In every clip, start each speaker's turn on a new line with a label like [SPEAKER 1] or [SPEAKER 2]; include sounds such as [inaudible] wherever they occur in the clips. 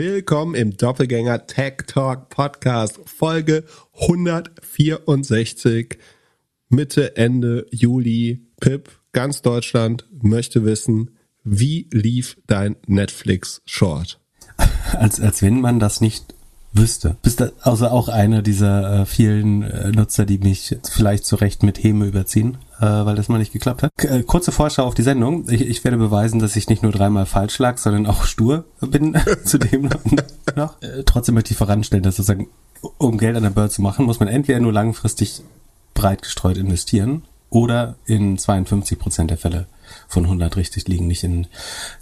[SPEAKER 1] Willkommen im Doppelgänger Tech Talk Podcast, Folge 164, Mitte, Ende Juli. Pip, ganz Deutschland möchte wissen, wie lief dein Netflix Short? [laughs]
[SPEAKER 2] Als, als wenn man das nicht wüsste. Bist du also auch einer dieser äh, vielen äh, Nutzer, die mich vielleicht zu Recht mit Häme überziehen, äh, weil das mal nicht geklappt hat. K äh, kurze Vorschau auf die Sendung. Ich, ich werde beweisen, dass ich nicht nur dreimal falsch lag, sondern auch stur bin [laughs] zudem noch. Äh, trotzdem möchte ich voranstellen, dass sozusagen, um Geld an der Börse zu machen, muss man entweder nur langfristig breit gestreut investieren oder in 52 Prozent der Fälle von 100 richtig liegen, nicht in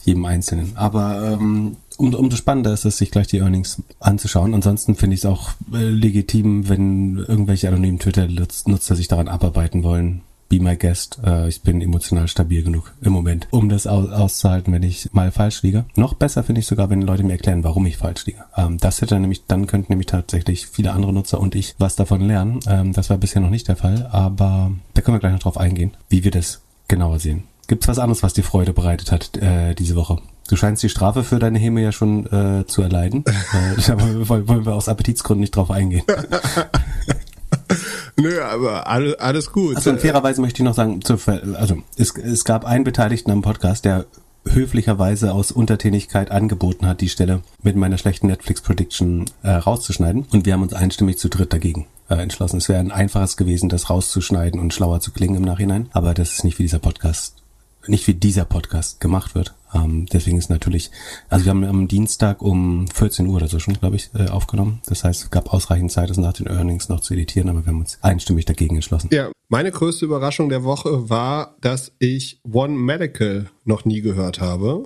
[SPEAKER 2] jedem einzelnen. Aber ähm, um, umso spannender ist es, sich gleich die Earnings anzuschauen. Ansonsten finde ich es auch äh, legitim, wenn irgendwelche anonymen Twitter-Nutzer sich daran abarbeiten wollen. Be my guest. Äh, ich bin emotional stabil genug im Moment, um das aus, auszuhalten, wenn ich mal falsch liege. Noch besser finde ich sogar, wenn Leute mir erklären, warum ich falsch liege. Ähm, das hätte nämlich, dann könnten nämlich tatsächlich viele andere Nutzer und ich was davon lernen. Ähm, das war bisher noch nicht der Fall, aber da können wir gleich noch drauf eingehen, wie wir das genauer sehen. Gibt's was anderes, was dir Freude bereitet hat äh, diese Woche? Du scheinst die Strafe für deine Häme ja schon äh, zu erleiden. [laughs] äh, da wollen, wollen wir aus Appetitsgründen nicht drauf eingehen. [laughs] [laughs]
[SPEAKER 1] Nö, aber alles, alles gut.
[SPEAKER 2] Also fairerweise möchte ich noch sagen, also es, es gab einen Beteiligten am Podcast, der höflicherweise aus Untertänigkeit angeboten hat, die Stelle mit meiner schlechten Netflix-Prediction äh, rauszuschneiden. Und wir haben uns einstimmig zu dritt dagegen äh, entschlossen. Es wäre ein einfaches gewesen, das rauszuschneiden und schlauer zu klingen im Nachhinein. Aber das ist nicht wie dieser Podcast nicht wie dieser Podcast gemacht wird. Ähm, deswegen ist natürlich, also wir haben am Dienstag um 14 Uhr oder so schon, glaube ich, äh, aufgenommen. Das heißt, es gab ausreichend Zeit, das nach den Earnings noch zu editieren, aber wir haben uns einstimmig dagegen entschlossen.
[SPEAKER 1] Ja, meine größte Überraschung der Woche war, dass ich One Medical noch nie gehört habe.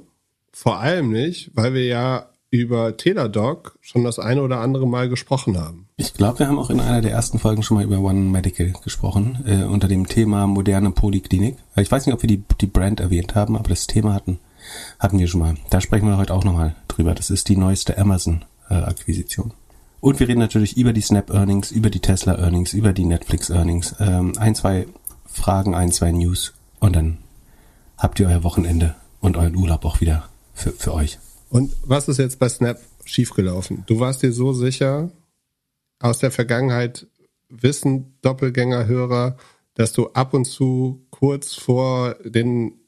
[SPEAKER 1] Vor allem nicht, weil wir ja über Teladoc schon das eine oder andere Mal gesprochen haben.
[SPEAKER 2] Ich glaube, wir haben auch in einer der ersten Folgen schon mal über One Medical gesprochen, äh, unter dem Thema moderne Poliklinik. Ich weiß nicht, ob wir die, die Brand erwähnt haben, aber das Thema hatten, hatten wir schon mal. Da sprechen wir heute auch nochmal drüber. Das ist die neueste Amazon-Akquisition. Und wir reden natürlich über die Snap Earnings, über die Tesla Earnings, über die Netflix Earnings. Ähm, ein, zwei Fragen, ein, zwei News und dann habt ihr euer Wochenende und euren Urlaub auch wieder für, für euch.
[SPEAKER 1] Und was ist jetzt bei Snap schiefgelaufen? Du warst dir so sicher, aus der Vergangenheit wissen Doppelgängerhörer, dass du ab und zu kurz vor den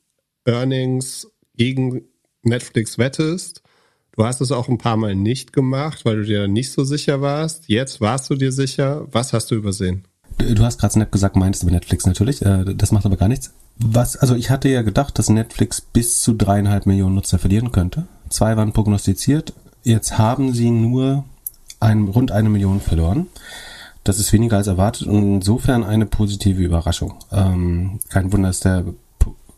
[SPEAKER 1] Earnings gegen Netflix wettest. Du hast es auch ein paar Mal nicht gemacht, weil du dir nicht so sicher warst. Jetzt warst du dir sicher. Was hast du übersehen?
[SPEAKER 2] Du hast gerade Snap gesagt, meinst du bei Netflix natürlich. Äh, das macht aber gar nichts. Was, also ich hatte ja gedacht, dass Netflix bis zu dreieinhalb Millionen Nutzer verlieren könnte. Zwei waren prognostiziert. Jetzt haben sie nur ein, rund eine Million verloren. Das ist weniger als erwartet und insofern eine positive Überraschung. Ähm, kein Wunder, dass der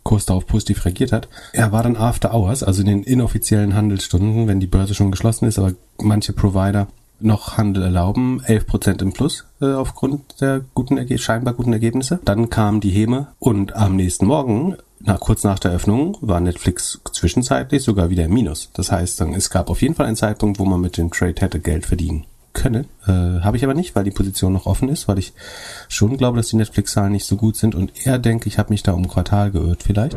[SPEAKER 2] Kurs darauf positiv reagiert hat. Er war dann after hours, also in den inoffiziellen Handelsstunden, wenn die Börse schon geschlossen ist, aber manche Provider noch Handel erlauben, 11% im Plus äh, aufgrund der guten scheinbar guten Ergebnisse. Dann kam die Häme und am nächsten Morgen na, kurz nach der Öffnung war Netflix zwischenzeitlich sogar wieder im Minus. Das heißt, dann, es gab auf jeden Fall einen Zeitpunkt, wo man mit dem Trade hätte Geld verdienen können. Äh, Habe ich aber nicht, weil die Position noch offen ist, weil ich schon glaube, dass die Netflix-Zahlen nicht so gut sind und eher denke, ich habe mich da um Quartal geirrt vielleicht.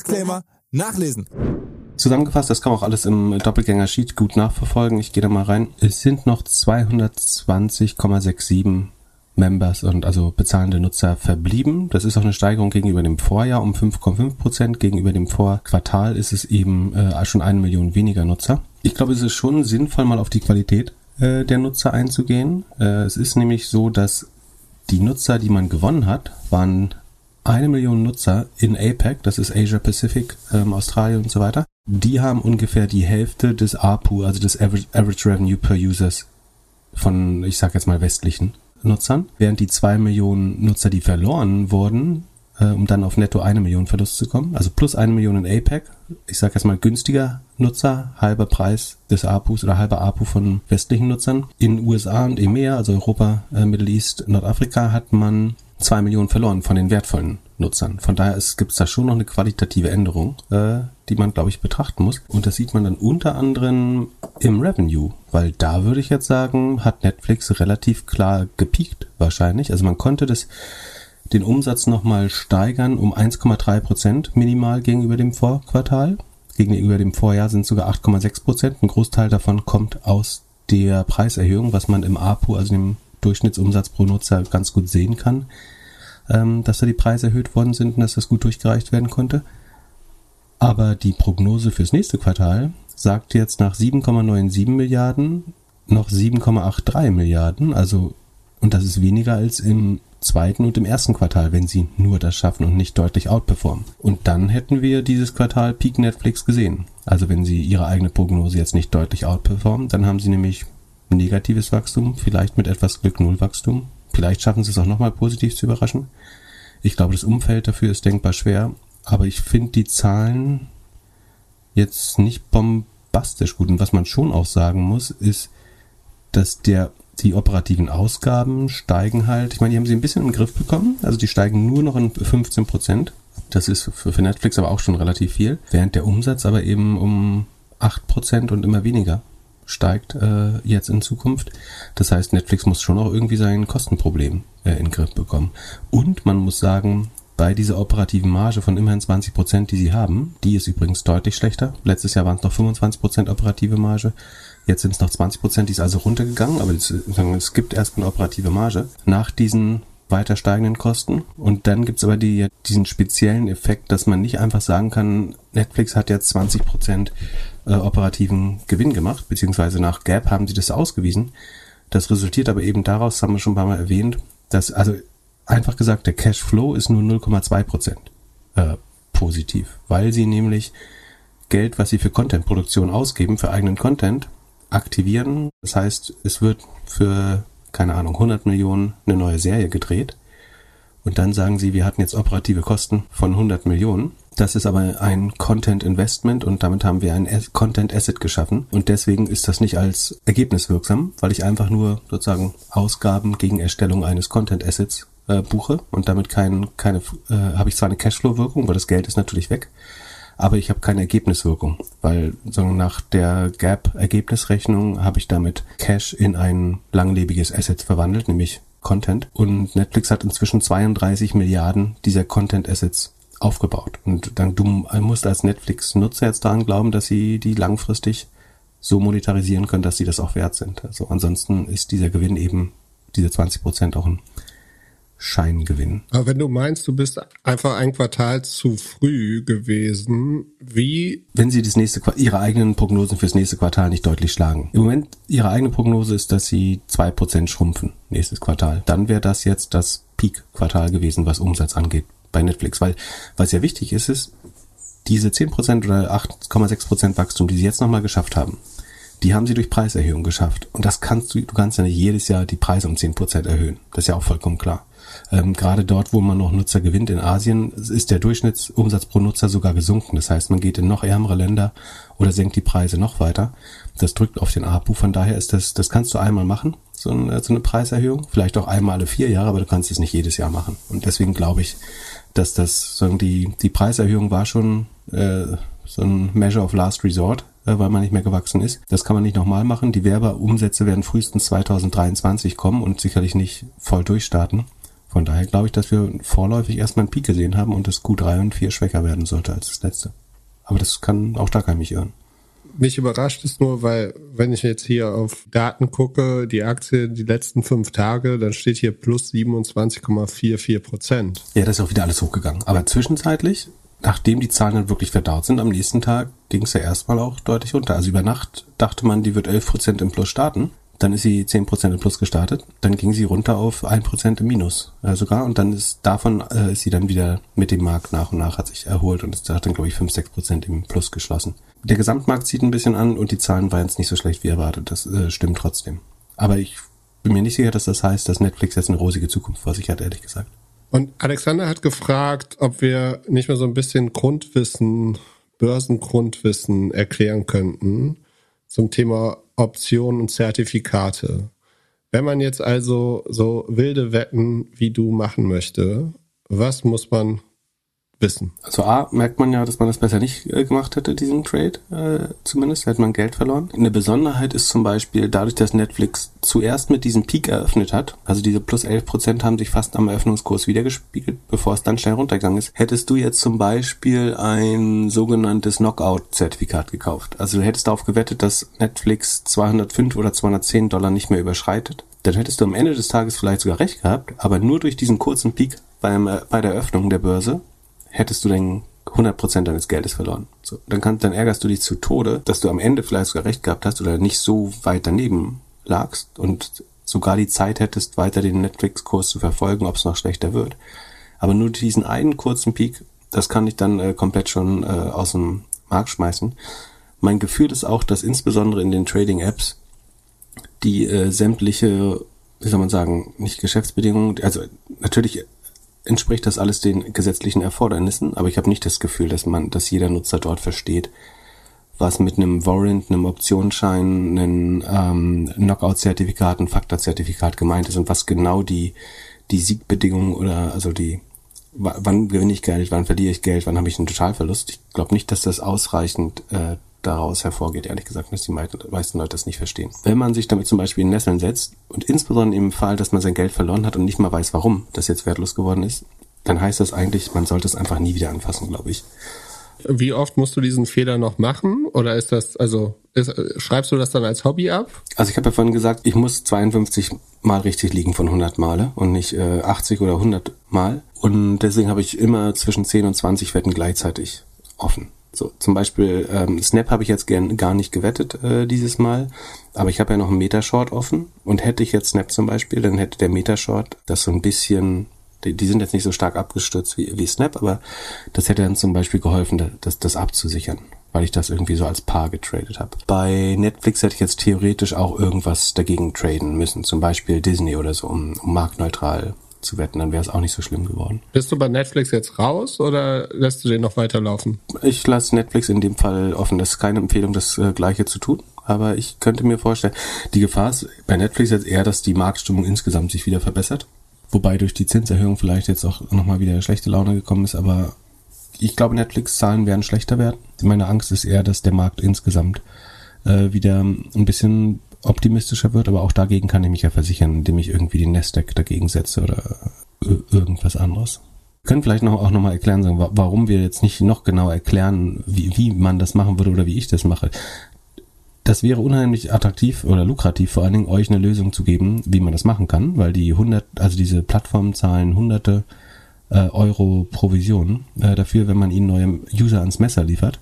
[SPEAKER 3] Disclaimer nachlesen.
[SPEAKER 2] Zusammengefasst, das kann man auch alles im Doppelgänger-Sheet gut nachverfolgen. Ich gehe da mal rein. Es sind noch 220,67 Members und also bezahlende Nutzer verblieben. Das ist auch eine Steigerung gegenüber dem Vorjahr um 5,5 Prozent. Gegenüber dem Vorquartal ist es eben äh, schon eine Million weniger Nutzer. Ich glaube, es ist schon sinnvoll, mal auf die Qualität äh, der Nutzer einzugehen. Äh, es ist nämlich so, dass die Nutzer, die man gewonnen hat, waren eine Million Nutzer in APEC, das ist Asia Pacific, ähm, Australien und so weiter. Die haben ungefähr die Hälfte des APU, also des Average, Average Revenue per Users von, ich sag jetzt mal, westlichen Nutzern. Während die zwei Millionen Nutzer, die verloren wurden, äh, um dann auf netto eine Million Verlust zu kommen. Also plus eine Million in APEC. Ich sage jetzt mal günstiger Nutzer, halber Preis des APUs oder halber APU von westlichen Nutzern. In USA und EMEA, also Europa, äh, Middle East, Nordafrika, hat man zwei Millionen verloren von den wertvollen Nutzern. Von daher gibt es da schon noch eine qualitative Änderung, äh, die man, glaube ich, betrachten muss. Und das sieht man dann unter anderem im Revenue, weil da würde ich jetzt sagen, hat Netflix relativ klar gepiekt wahrscheinlich. Also man konnte das den Umsatz nochmal steigern um 1,3 Prozent minimal gegenüber dem Vorquartal. Gegenüber dem Vorjahr sind sogar 8,6 Prozent. Ein Großteil davon kommt aus der Preiserhöhung, was man im APU, also dem Durchschnittsumsatz pro Nutzer, ganz gut sehen kann ähm, dass da die Preise erhöht worden sind und dass das gut durchgereicht werden konnte. Aber die Prognose fürs nächste Quartal sagt jetzt nach 7,97 Milliarden noch 7,83 Milliarden, also und das ist weniger als im zweiten und im ersten Quartal, wenn sie nur das schaffen und nicht deutlich outperformen. Und dann hätten wir dieses Quartal Peak Netflix gesehen. Also wenn sie ihre eigene Prognose jetzt nicht deutlich outperformen, dann haben sie nämlich negatives Wachstum, vielleicht mit etwas Glück Nullwachstum Vielleicht schaffen sie es auch nochmal positiv zu überraschen. Ich glaube, das Umfeld dafür ist denkbar schwer, aber ich finde die Zahlen jetzt nicht bombastisch gut. Und was man schon auch sagen muss, ist, dass der die operativen Ausgaben steigen halt. Ich meine, die haben sie ein bisschen den Griff bekommen. Also die steigen nur noch in 15 Prozent. Das ist für Netflix aber auch schon relativ viel. Während der Umsatz aber eben um 8 Prozent und immer weniger steigt äh, jetzt in Zukunft. Das heißt, Netflix muss schon auch irgendwie sein Kostenproblem äh, in den Griff bekommen. Und man muss sagen, bei dieser operativen Marge von immerhin 20 Prozent, die sie haben, die ist übrigens deutlich schlechter. Letztes Jahr waren es noch 25 Prozent operative Marge. Jetzt sind es noch 20 Prozent, die ist also runtergegangen, aber es, es gibt erstmal eine operative Marge. Nach diesen weiter steigenden Kosten. Und dann gibt's aber die, diesen speziellen Effekt, dass man nicht einfach sagen kann, Netflix hat jetzt 20 Prozent äh, operativen Gewinn gemacht, beziehungsweise nach Gap haben sie das ausgewiesen. Das resultiert aber eben daraus, haben wir schon ein paar Mal erwähnt, dass, also einfach gesagt, der Cashflow ist nur 0,2 Prozent äh, positiv, weil sie nämlich Geld, was sie für Contentproduktion ausgeben, für eigenen Content, aktivieren. Das heißt, es wird für, keine Ahnung, 100 Millionen eine neue Serie gedreht. Und dann sagen sie, wir hatten jetzt operative Kosten von 100 Millionen. Das ist aber ein Content Investment und damit haben wir ein Content Asset geschaffen und deswegen ist das nicht als Ergebnis wirksam, weil ich einfach nur sozusagen Ausgaben gegen Erstellung eines Content Assets äh, buche und damit kein, keine, äh, habe ich zwar eine Cashflow-Wirkung, weil das Geld ist natürlich weg, aber ich habe keine Ergebniswirkung, weil sagen, nach der Gap-Ergebnisrechnung habe ich damit Cash in ein langlebiges Asset verwandelt, nämlich Content. Und Netflix hat inzwischen 32 Milliarden dieser Content Assets aufgebaut. Und dann du musst als Netflix-Nutzer jetzt daran glauben, dass sie die langfristig so monetarisieren können, dass sie das auch wert sind. Also ansonsten ist dieser Gewinn eben, diese 20 Prozent auch ein Scheingewinn.
[SPEAKER 1] Aber wenn du meinst, du bist einfach ein Quartal zu früh gewesen, wie?
[SPEAKER 2] Wenn sie das nächste, ihre eigenen Prognosen fürs nächste Quartal nicht deutlich schlagen. Im Moment, ihre eigene Prognose ist, dass sie zwei Prozent schrumpfen nächstes Quartal. Dann wäre das jetzt das Peak-Quartal gewesen, was Umsatz angeht bei Netflix, weil was ja wichtig ist, ist, diese 10% oder 8,6% Wachstum, die sie jetzt nochmal geschafft haben, die haben sie durch Preiserhöhung geschafft. Und das kannst du, du kannst ja nicht jedes Jahr die Preise um 10% erhöhen. Das ist ja auch vollkommen klar. Ähm, gerade dort, wo man noch Nutzer gewinnt, in Asien, ist der Durchschnittsumsatz pro Nutzer sogar gesunken. Das heißt, man geht in noch ärmere Länder oder senkt die Preise noch weiter. Das drückt auf den APU. Von daher ist das, das kannst du einmal machen, so eine, so eine Preiserhöhung. Vielleicht auch einmal alle vier Jahre, aber du kannst es nicht jedes Jahr machen. Und deswegen glaube ich, dass das sagen die die Preiserhöhung war schon äh, so ein Measure of Last Resort, äh, weil man nicht mehr gewachsen ist. Das kann man nicht nochmal machen. Die Werbeumsätze werden frühestens 2023 kommen und sicherlich nicht voll durchstarten. Von daher glaube ich, dass wir vorläufig erstmal einen Peak gesehen haben und das Q3 und 4 schwächer werden sollte als das letzte. Aber das kann, auch da kann mich irren
[SPEAKER 1] mich überrascht es nur, weil wenn ich jetzt hier auf Daten gucke, die Aktie die letzten fünf Tage, dann steht hier plus 27,44 Prozent.
[SPEAKER 2] Ja, das ist auch wieder alles hochgegangen. Aber zwischenzeitlich, nachdem die Zahlen dann wirklich verdaut sind, am nächsten Tag ging es ja erstmal auch deutlich runter. Also über Nacht dachte man, die wird 11 Prozent im Plus starten. Dann ist sie 10% im Plus gestartet. Dann ging sie runter auf 1% im Minus äh, sogar. Und dann ist davon äh, ist sie dann wieder mit dem Markt nach und nach hat sich erholt und hat dann, glaube ich, 5, 6% im Plus geschlossen. Der Gesamtmarkt zieht ein bisschen an und die Zahlen waren jetzt nicht so schlecht wie erwartet. Das äh, stimmt trotzdem. Aber ich bin mir nicht sicher, dass das heißt, dass Netflix jetzt eine rosige Zukunft vor sich hat, ehrlich gesagt.
[SPEAKER 1] Und Alexander hat gefragt, ob wir nicht mehr so ein bisschen Grundwissen, Börsengrundwissen erklären könnten zum Thema Optionen und Zertifikate. Wenn man jetzt also so wilde Wetten wie du machen möchte, was muss man wissen?
[SPEAKER 2] Also A, merkt man ja, dass man das besser nicht äh, gemacht hätte, diesen Trade, äh, zumindest, hätte man Geld verloren. Eine Besonderheit ist zum Beispiel, dadurch, dass Netflix zuerst mit diesem Peak eröffnet hat, also diese plus 11 Prozent haben sich fast am Eröffnungskurs wiedergespiegelt, bevor es dann schnell runtergegangen ist, hättest du jetzt zum Beispiel ein sogenanntes Knockout-Zertifikat gekauft. Also du hättest darauf gewettet, dass Netflix 205 oder 210 Dollar nicht mehr überschreitet. Dann hättest du am Ende des Tages vielleicht sogar recht gehabt, aber nur durch diesen kurzen Peak beim, äh, bei der Öffnung der Börse hättest du dann 100% deines Geldes verloren. So, dann, kann, dann ärgerst du dich zu Tode, dass du am Ende vielleicht sogar recht gehabt hast oder nicht so weit daneben lagst und sogar die Zeit hättest, weiter den Netflix-Kurs zu verfolgen, ob es noch schlechter wird. Aber nur diesen einen kurzen Peak, das kann ich dann äh, komplett schon äh, aus dem Markt schmeißen. Mein Gefühl ist auch, dass insbesondere in den Trading-Apps die äh, sämtliche, wie soll man sagen, nicht Geschäftsbedingungen, also natürlich entspricht das alles den gesetzlichen Erfordernissen, aber ich habe nicht das Gefühl, dass man, dass jeder Nutzer dort versteht, was mit einem Warrant, einem Optionsschein, einem ähm, Knockout-Zertifikat, ein Fakta-Zertifikat gemeint ist und was genau die die Siegbedingungen oder also die wann gewinne ich Geld, wann verliere ich Geld, wann habe ich einen Totalverlust. Ich glaube nicht, dass das ausreichend äh, daraus hervorgeht, ehrlich gesagt, dass die meisten Leute das nicht verstehen. Wenn man sich damit zum Beispiel in Nesseln setzt und insbesondere im Fall, dass man sein Geld verloren hat und nicht mal weiß, warum das jetzt wertlos geworden ist, dann heißt das eigentlich, man sollte es einfach nie wieder anfassen, glaube ich.
[SPEAKER 1] Wie oft musst du diesen Fehler noch machen? Oder ist das, also ist, schreibst du das dann als Hobby ab?
[SPEAKER 2] Also ich habe ja vorhin gesagt, ich muss 52 Mal richtig liegen von 100 Male und nicht äh, 80 oder 100 Mal. Und deswegen habe ich immer zwischen 10 und 20 Wetten gleichzeitig offen. So, zum Beispiel ähm, Snap habe ich jetzt gern gar nicht gewettet äh, dieses Mal, aber ich habe ja noch einen Metashort offen und hätte ich jetzt Snap zum Beispiel, dann hätte der Metashort das so ein bisschen, die, die sind jetzt nicht so stark abgestürzt wie, wie Snap, aber das hätte dann zum Beispiel geholfen, das, das abzusichern, weil ich das irgendwie so als Paar getradet habe. Bei Netflix hätte ich jetzt theoretisch auch irgendwas dagegen traden müssen, zum Beispiel Disney oder so, um, um marktneutral zu wetten, dann wäre es auch nicht so schlimm geworden.
[SPEAKER 1] Bist du bei Netflix jetzt raus oder lässt du den noch weiterlaufen?
[SPEAKER 2] Ich lasse Netflix in dem Fall offen. Das ist keine Empfehlung, das äh, Gleiche zu tun. Aber ich könnte mir vorstellen, die Gefahr ist bei Netflix jetzt eher, dass die Marktstimmung insgesamt sich wieder verbessert. Wobei durch die Zinserhöhung vielleicht jetzt auch nochmal wieder schlechte Laune gekommen ist. Aber ich glaube, Netflix-Zahlen werden schlechter werden. Meine Angst ist eher, dass der Markt insgesamt äh, wieder ein bisschen optimistischer wird, aber auch dagegen kann ich mich ja versichern, indem ich irgendwie den Nasdaq dagegen setze oder irgendwas anderes. Wir können vielleicht noch, auch nochmal erklären, warum wir jetzt nicht noch genau erklären, wie, wie man das machen würde oder wie ich das mache. Das wäre unheimlich attraktiv oder lukrativ, vor allen Dingen euch eine Lösung zu geben, wie man das machen kann, weil die 100, also diese Plattformen zahlen hunderte äh, Euro Provision äh, dafür, wenn man ihnen neue User ans Messer liefert.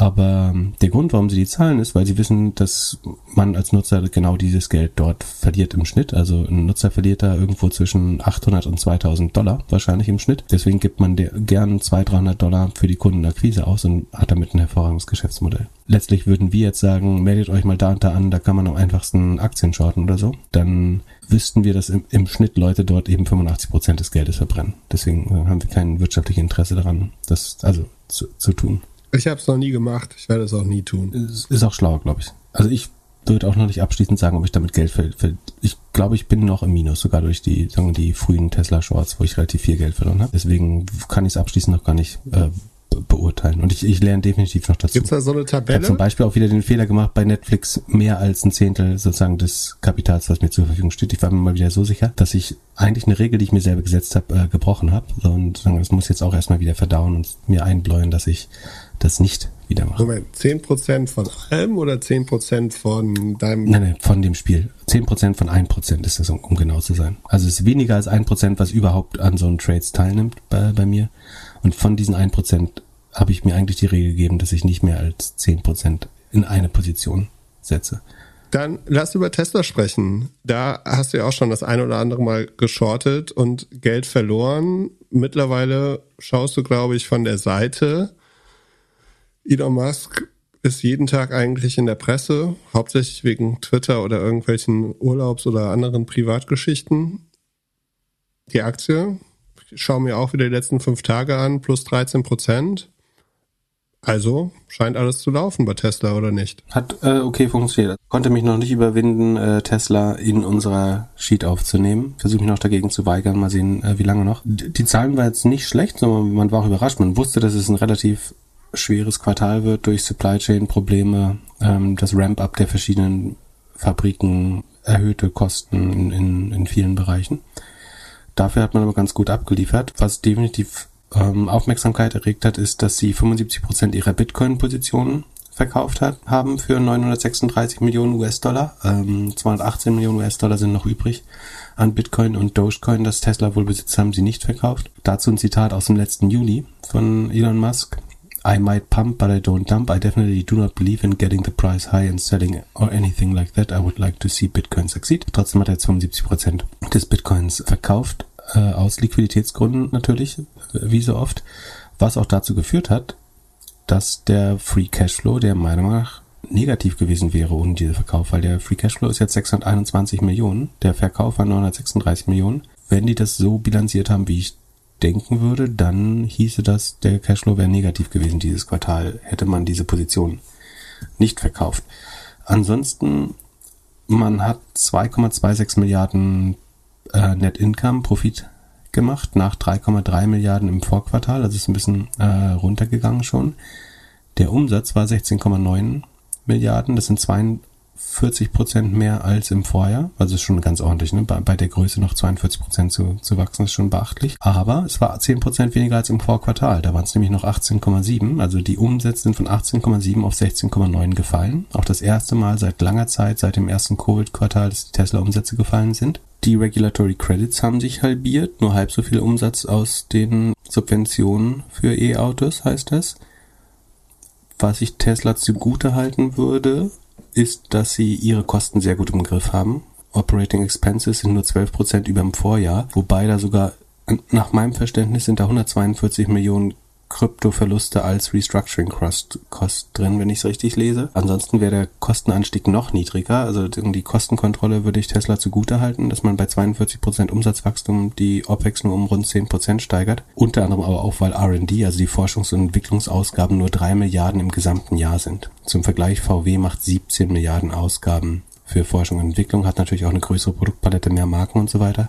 [SPEAKER 2] Aber ähm, der Grund, warum sie die zahlen, ist, weil sie wissen, dass man als Nutzer genau dieses Geld dort verliert im Schnitt. Also ein Nutzer verliert da irgendwo zwischen 800 und 2000 Dollar wahrscheinlich im Schnitt. Deswegen gibt man gern 200, 300 Dollar für die Kundenakquise aus und hat damit ein hervorragendes Geschäftsmodell. Letztlich würden wir jetzt sagen, meldet euch mal da und da an, da kann man am einfachsten Aktien shorten oder so. Dann wüssten wir, dass im, im Schnitt Leute dort eben 85 Prozent des Geldes verbrennen. Deswegen äh, haben wir kein wirtschaftliches Interesse daran, das also zu, zu tun.
[SPEAKER 1] Ich habe es noch nie gemacht. Ich werde es auch nie tun.
[SPEAKER 2] Ist, ist auch schlauer, glaube ich. Also ich würde auch noch nicht abschließend sagen, ob ich damit Geld ver, ver ich glaube, ich bin noch im Minus, sogar durch die, sagen wir, die frühen Tesla Shorts, wo ich relativ viel Geld verloren habe. Deswegen kann ich es abschließend noch gar nicht äh, beurteilen. Und ich, ich lerne definitiv noch dazu.
[SPEAKER 1] Gibt's da so eine Tabelle?
[SPEAKER 2] Ich habe zum Beispiel auch wieder den Fehler gemacht, bei Netflix mehr als ein Zehntel sozusagen des Kapitals, was mir zur Verfügung steht. Ich war mir mal wieder so sicher, dass ich eigentlich eine Regel, die ich mir selber gesetzt habe, äh, gebrochen habe. Und das muss jetzt auch erstmal wieder verdauen und mir einbläuen, dass ich das nicht wieder mache.
[SPEAKER 1] Moment, 10% von allem oder 10% von deinem...
[SPEAKER 2] Nein, nein, von dem Spiel. 10% von 1% ist das, um, um genau zu sein. Also es ist weniger als 1%, was überhaupt an so einem Trades teilnimmt bei, bei mir. Und von diesen 1% habe ich mir eigentlich die Regel gegeben, dass ich nicht mehr als 10% in eine Position setze.
[SPEAKER 1] Dann lass über Tesla sprechen. Da hast du ja auch schon das eine oder andere Mal geschortet und Geld verloren. Mittlerweile schaust du, glaube ich, von der Seite Elon Musk ist jeden Tag eigentlich in der Presse, hauptsächlich wegen Twitter oder irgendwelchen Urlaubs- oder anderen Privatgeschichten. Die Aktie, schaue mir auch wieder die letzten fünf Tage an, plus 13 Prozent. Also scheint alles zu laufen bei Tesla oder nicht?
[SPEAKER 2] Hat äh, okay funktioniert. Konnte mich noch nicht überwinden, äh, Tesla in unserer Sheet aufzunehmen. Versuche mich noch dagegen zu weigern. Mal sehen, äh, wie lange noch. D die Zahlen waren jetzt nicht schlecht, sondern man war auch überrascht. Man wusste, dass es ein relativ schweres Quartal wird durch Supply Chain Probleme, ähm, das Ramp-up der verschiedenen Fabriken, erhöhte Kosten in, in, in vielen Bereichen. Dafür hat man aber ganz gut abgeliefert. Was definitiv ähm, Aufmerksamkeit erregt hat, ist, dass sie 75 Prozent ihrer Bitcoin-Positionen verkauft hat, haben für 936 Millionen US-Dollar. Ähm, 218 Millionen US-Dollar sind noch übrig an Bitcoin und Dogecoin, das Tesla wohl besitzt, haben sie nicht verkauft. Dazu ein Zitat aus dem letzten Juli von Elon Musk. I might pump, but I don't dump. I definitely do not believe in getting the price high and selling or anything like that. I would like to see Bitcoin succeed. Trotzdem hat er 75 Prozent des Bitcoins verkauft äh, aus Liquiditätsgründen natürlich, wie so oft, was auch dazu geführt hat, dass der Free Cashflow, der meiner Meinung nach negativ gewesen wäre ohne diesen Verkauf, weil der Free Cashflow ist jetzt 621 Millionen, der Verkauf war 936 Millionen. Wenn die das so bilanziert haben, wie ich denken würde, dann hieße das, der Cashflow wäre negativ gewesen dieses Quartal, hätte man diese Position nicht verkauft. Ansonsten, man hat 2,26 Milliarden äh, Net Income Profit gemacht nach 3,3 Milliarden im Vorquartal, also ist ein bisschen äh, runtergegangen schon. Der Umsatz war 16,9 Milliarden, das sind 42 Prozent mehr als im Vorjahr, also ist schon ganz ordentlich, ne? bei, bei der Größe noch 42 Prozent zu, zu wachsen, ist schon beachtlich. Aber es war 10 Prozent weniger als im Vorquartal, da waren es nämlich noch 18,7, also die Umsätze sind von 18,7 auf 16,9 gefallen. Auch das erste Mal seit langer Zeit, seit dem ersten Covid-Quartal, dass die Tesla-Umsätze gefallen sind. Die Regulatory Credits haben sich halbiert, nur halb so viel Umsatz aus den Subventionen für E-Autos heißt das. Was ich Tesla zugute halten würde, ist, dass sie ihre Kosten sehr gut im Griff haben. Operating Expenses sind nur 12% über dem Vorjahr, wobei da sogar nach meinem Verständnis sind da 142 Millionen Kryptoverluste als Restructuring Cost, Cost drin, wenn ich es richtig lese. Ansonsten wäre der Kostenanstieg noch niedriger. Also die Kostenkontrolle würde ich Tesla zugute halten, dass man bei 42% Umsatzwachstum die OPEX nur um rund 10% steigert. Unter anderem aber auch, weil R&D, also die Forschungs- und Entwicklungsausgaben nur 3 Milliarden im gesamten Jahr sind. Zum Vergleich, VW macht 17 Milliarden Ausgaben für Forschung und Entwicklung, hat natürlich auch eine größere Produktpalette, mehr Marken und so weiter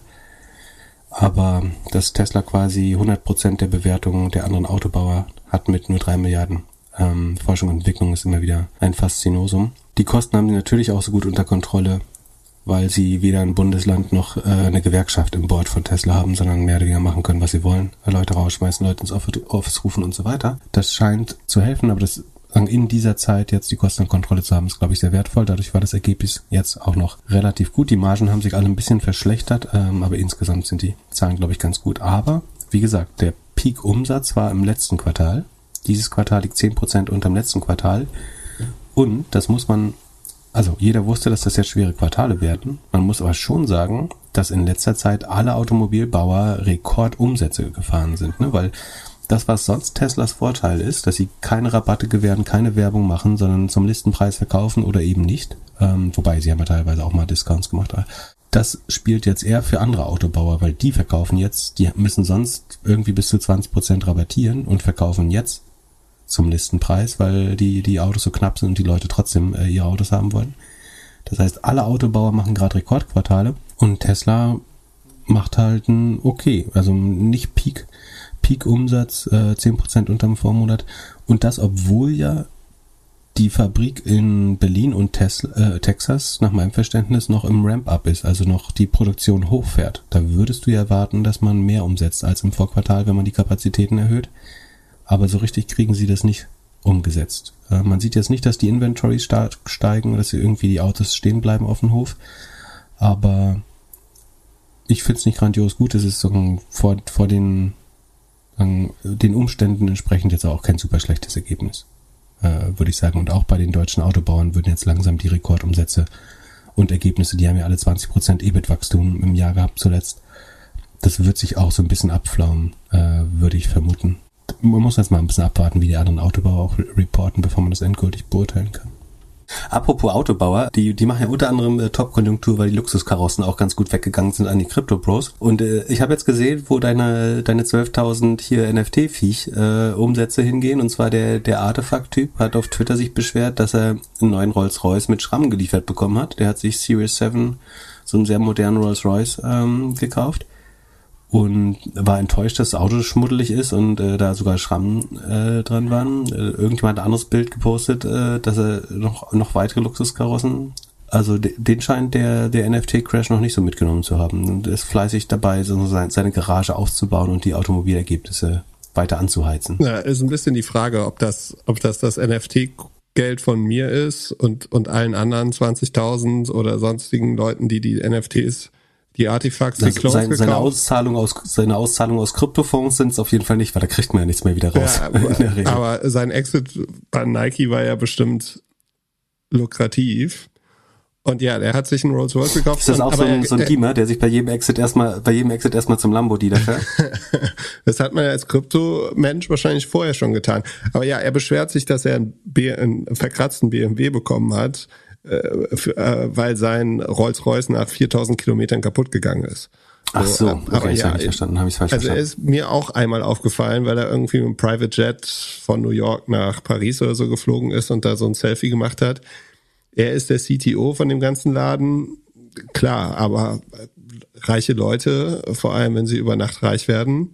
[SPEAKER 2] aber dass Tesla quasi 100% der Bewertung der anderen Autobauer hat mit nur drei Milliarden. Ähm, Forschung und Entwicklung ist immer wieder ein Faszinosum. Die Kosten haben sie natürlich auch so gut unter Kontrolle, weil sie weder ein Bundesland noch äh, eine Gewerkschaft im Board von Tesla haben, sondern mehr oder weniger machen können, was sie wollen. Leute rausschmeißen, Leute ins Office rufen und so weiter. Das scheint zu helfen, aber das in dieser Zeit jetzt die Kostenkontrolle zu haben, ist, glaube ich, sehr wertvoll. Dadurch war das Ergebnis jetzt auch noch relativ gut. Die Margen haben sich alle ein bisschen verschlechtert, ähm, aber insgesamt sind die Zahlen, glaube ich, ganz gut. Aber, wie gesagt, der Peak-Umsatz war im letzten Quartal. Dieses Quartal liegt zehn Prozent unterm letzten Quartal. Und, das muss man, also jeder wusste, dass das jetzt schwere Quartale werden. Man muss aber schon sagen, dass in letzter Zeit alle Automobilbauer Rekordumsätze gefahren sind, ne? weil das, was sonst Teslas Vorteil ist, dass sie keine Rabatte gewähren, keine Werbung machen, sondern zum Listenpreis verkaufen oder eben nicht. Ähm, wobei, sie haben ja teilweise auch mal Discounts gemacht. Das spielt jetzt eher für andere Autobauer, weil die verkaufen jetzt, die müssen sonst irgendwie bis zu 20% rabattieren und verkaufen jetzt zum Listenpreis, weil die, die Autos so knapp sind und die Leute trotzdem äh, ihre Autos haben wollen. Das heißt, alle Autobauer machen gerade Rekordquartale und Tesla macht halt ein okay, also nicht Peak, Peak-Umsatz, äh, 10% unterm Vormonat. Und das, obwohl ja die Fabrik in Berlin und Tesla, äh, Texas nach meinem Verständnis noch im Ramp-up ist, also noch die Produktion hochfährt. Da würdest du ja erwarten, dass man mehr umsetzt als im Vorquartal, wenn man die Kapazitäten erhöht. Aber so richtig kriegen sie das nicht umgesetzt. Äh, man sieht jetzt nicht, dass die Inventories stark steigen, dass sie irgendwie die Autos stehen bleiben auf dem Hof. Aber ich finde es nicht grandios gut. Es ist so vor, vor den den Umständen entsprechend jetzt auch kein super schlechtes Ergebnis, äh, würde ich sagen. Und auch bei den deutschen Autobauern würden jetzt langsam die Rekordumsätze und Ergebnisse, die haben ja alle 20% EBIT-Wachstum im Jahr gehabt zuletzt. Das wird sich auch so ein bisschen abflauen, äh, würde ich vermuten. Man muss jetzt mal ein bisschen abwarten, wie die anderen Autobauer auch reporten, bevor man das endgültig beurteilen kann. Apropos Autobauer, die, die machen ja unter anderem äh, Top-Konjunktur, weil die Luxuskarossen auch ganz gut weggegangen sind an die Crypto-Pros. Und äh, ich habe jetzt gesehen, wo deine, deine 12.000 hier NFT-Viech äh, hingehen. Und zwar der, der Artefakt-Typ hat auf Twitter sich beschwert, dass er einen neuen Rolls-Royce mit Schrammen geliefert bekommen hat. Der hat sich Series 7, so einen sehr modernen Rolls-Royce ähm, gekauft und war enttäuscht, dass das Auto schmuddelig ist und äh, da sogar Schrammen äh, dran waren. Äh, irgendjemand hat ein anderes Bild gepostet, äh, dass er noch noch weitere Luxuskarossen. Also de, den scheint der der NFT Crash noch nicht so mitgenommen zu haben und ist fleißig dabei, so seine, seine Garage auszubauen und die Automobilergebnisse weiter anzuheizen.
[SPEAKER 1] Ja, ist ein bisschen die Frage, ob das ob das das NFT Geld von mir ist und und allen anderen 20.000 oder sonstigen Leuten, die die NFTs die Artifacts, die
[SPEAKER 2] also sein, seine Auszahlung aus seine Auszahlung aus Kryptofonds sind es auf jeden Fall nicht, weil da kriegt man ja nichts mehr wieder raus.
[SPEAKER 1] Ja, [laughs] aber, aber sein Exit bei Nike war ja bestimmt lukrativ. Und ja, der hat sich einen Rolls Royce gekauft.
[SPEAKER 2] Ist das auch
[SPEAKER 1] und,
[SPEAKER 2] so ein, so ein Gamer, der sich bei jedem Exit erstmal, bei jedem Exit erstmal zum Lambo Dealer [laughs] fährt?
[SPEAKER 1] das hat man ja als Krypto-Mensch wahrscheinlich vorher schon getan. Aber ja, er beschwert sich, dass er einen, einen verkratzten BMW bekommen hat, äh, für, äh, weil sein Rolls-Royce nach 4000 Kilometern kaputt gegangen ist.
[SPEAKER 2] Ach so, okay, aber ja, hab ich verstanden, habe ich falsch
[SPEAKER 1] also
[SPEAKER 2] verstanden.
[SPEAKER 1] Also er ist mir auch einmal aufgefallen, weil er irgendwie mit einem Private Jet von New York nach Paris oder so geflogen ist und da so ein Selfie gemacht hat. Er ist der CTO von dem ganzen Laden, klar, aber reiche Leute, vor allem wenn sie über Nacht reich werden,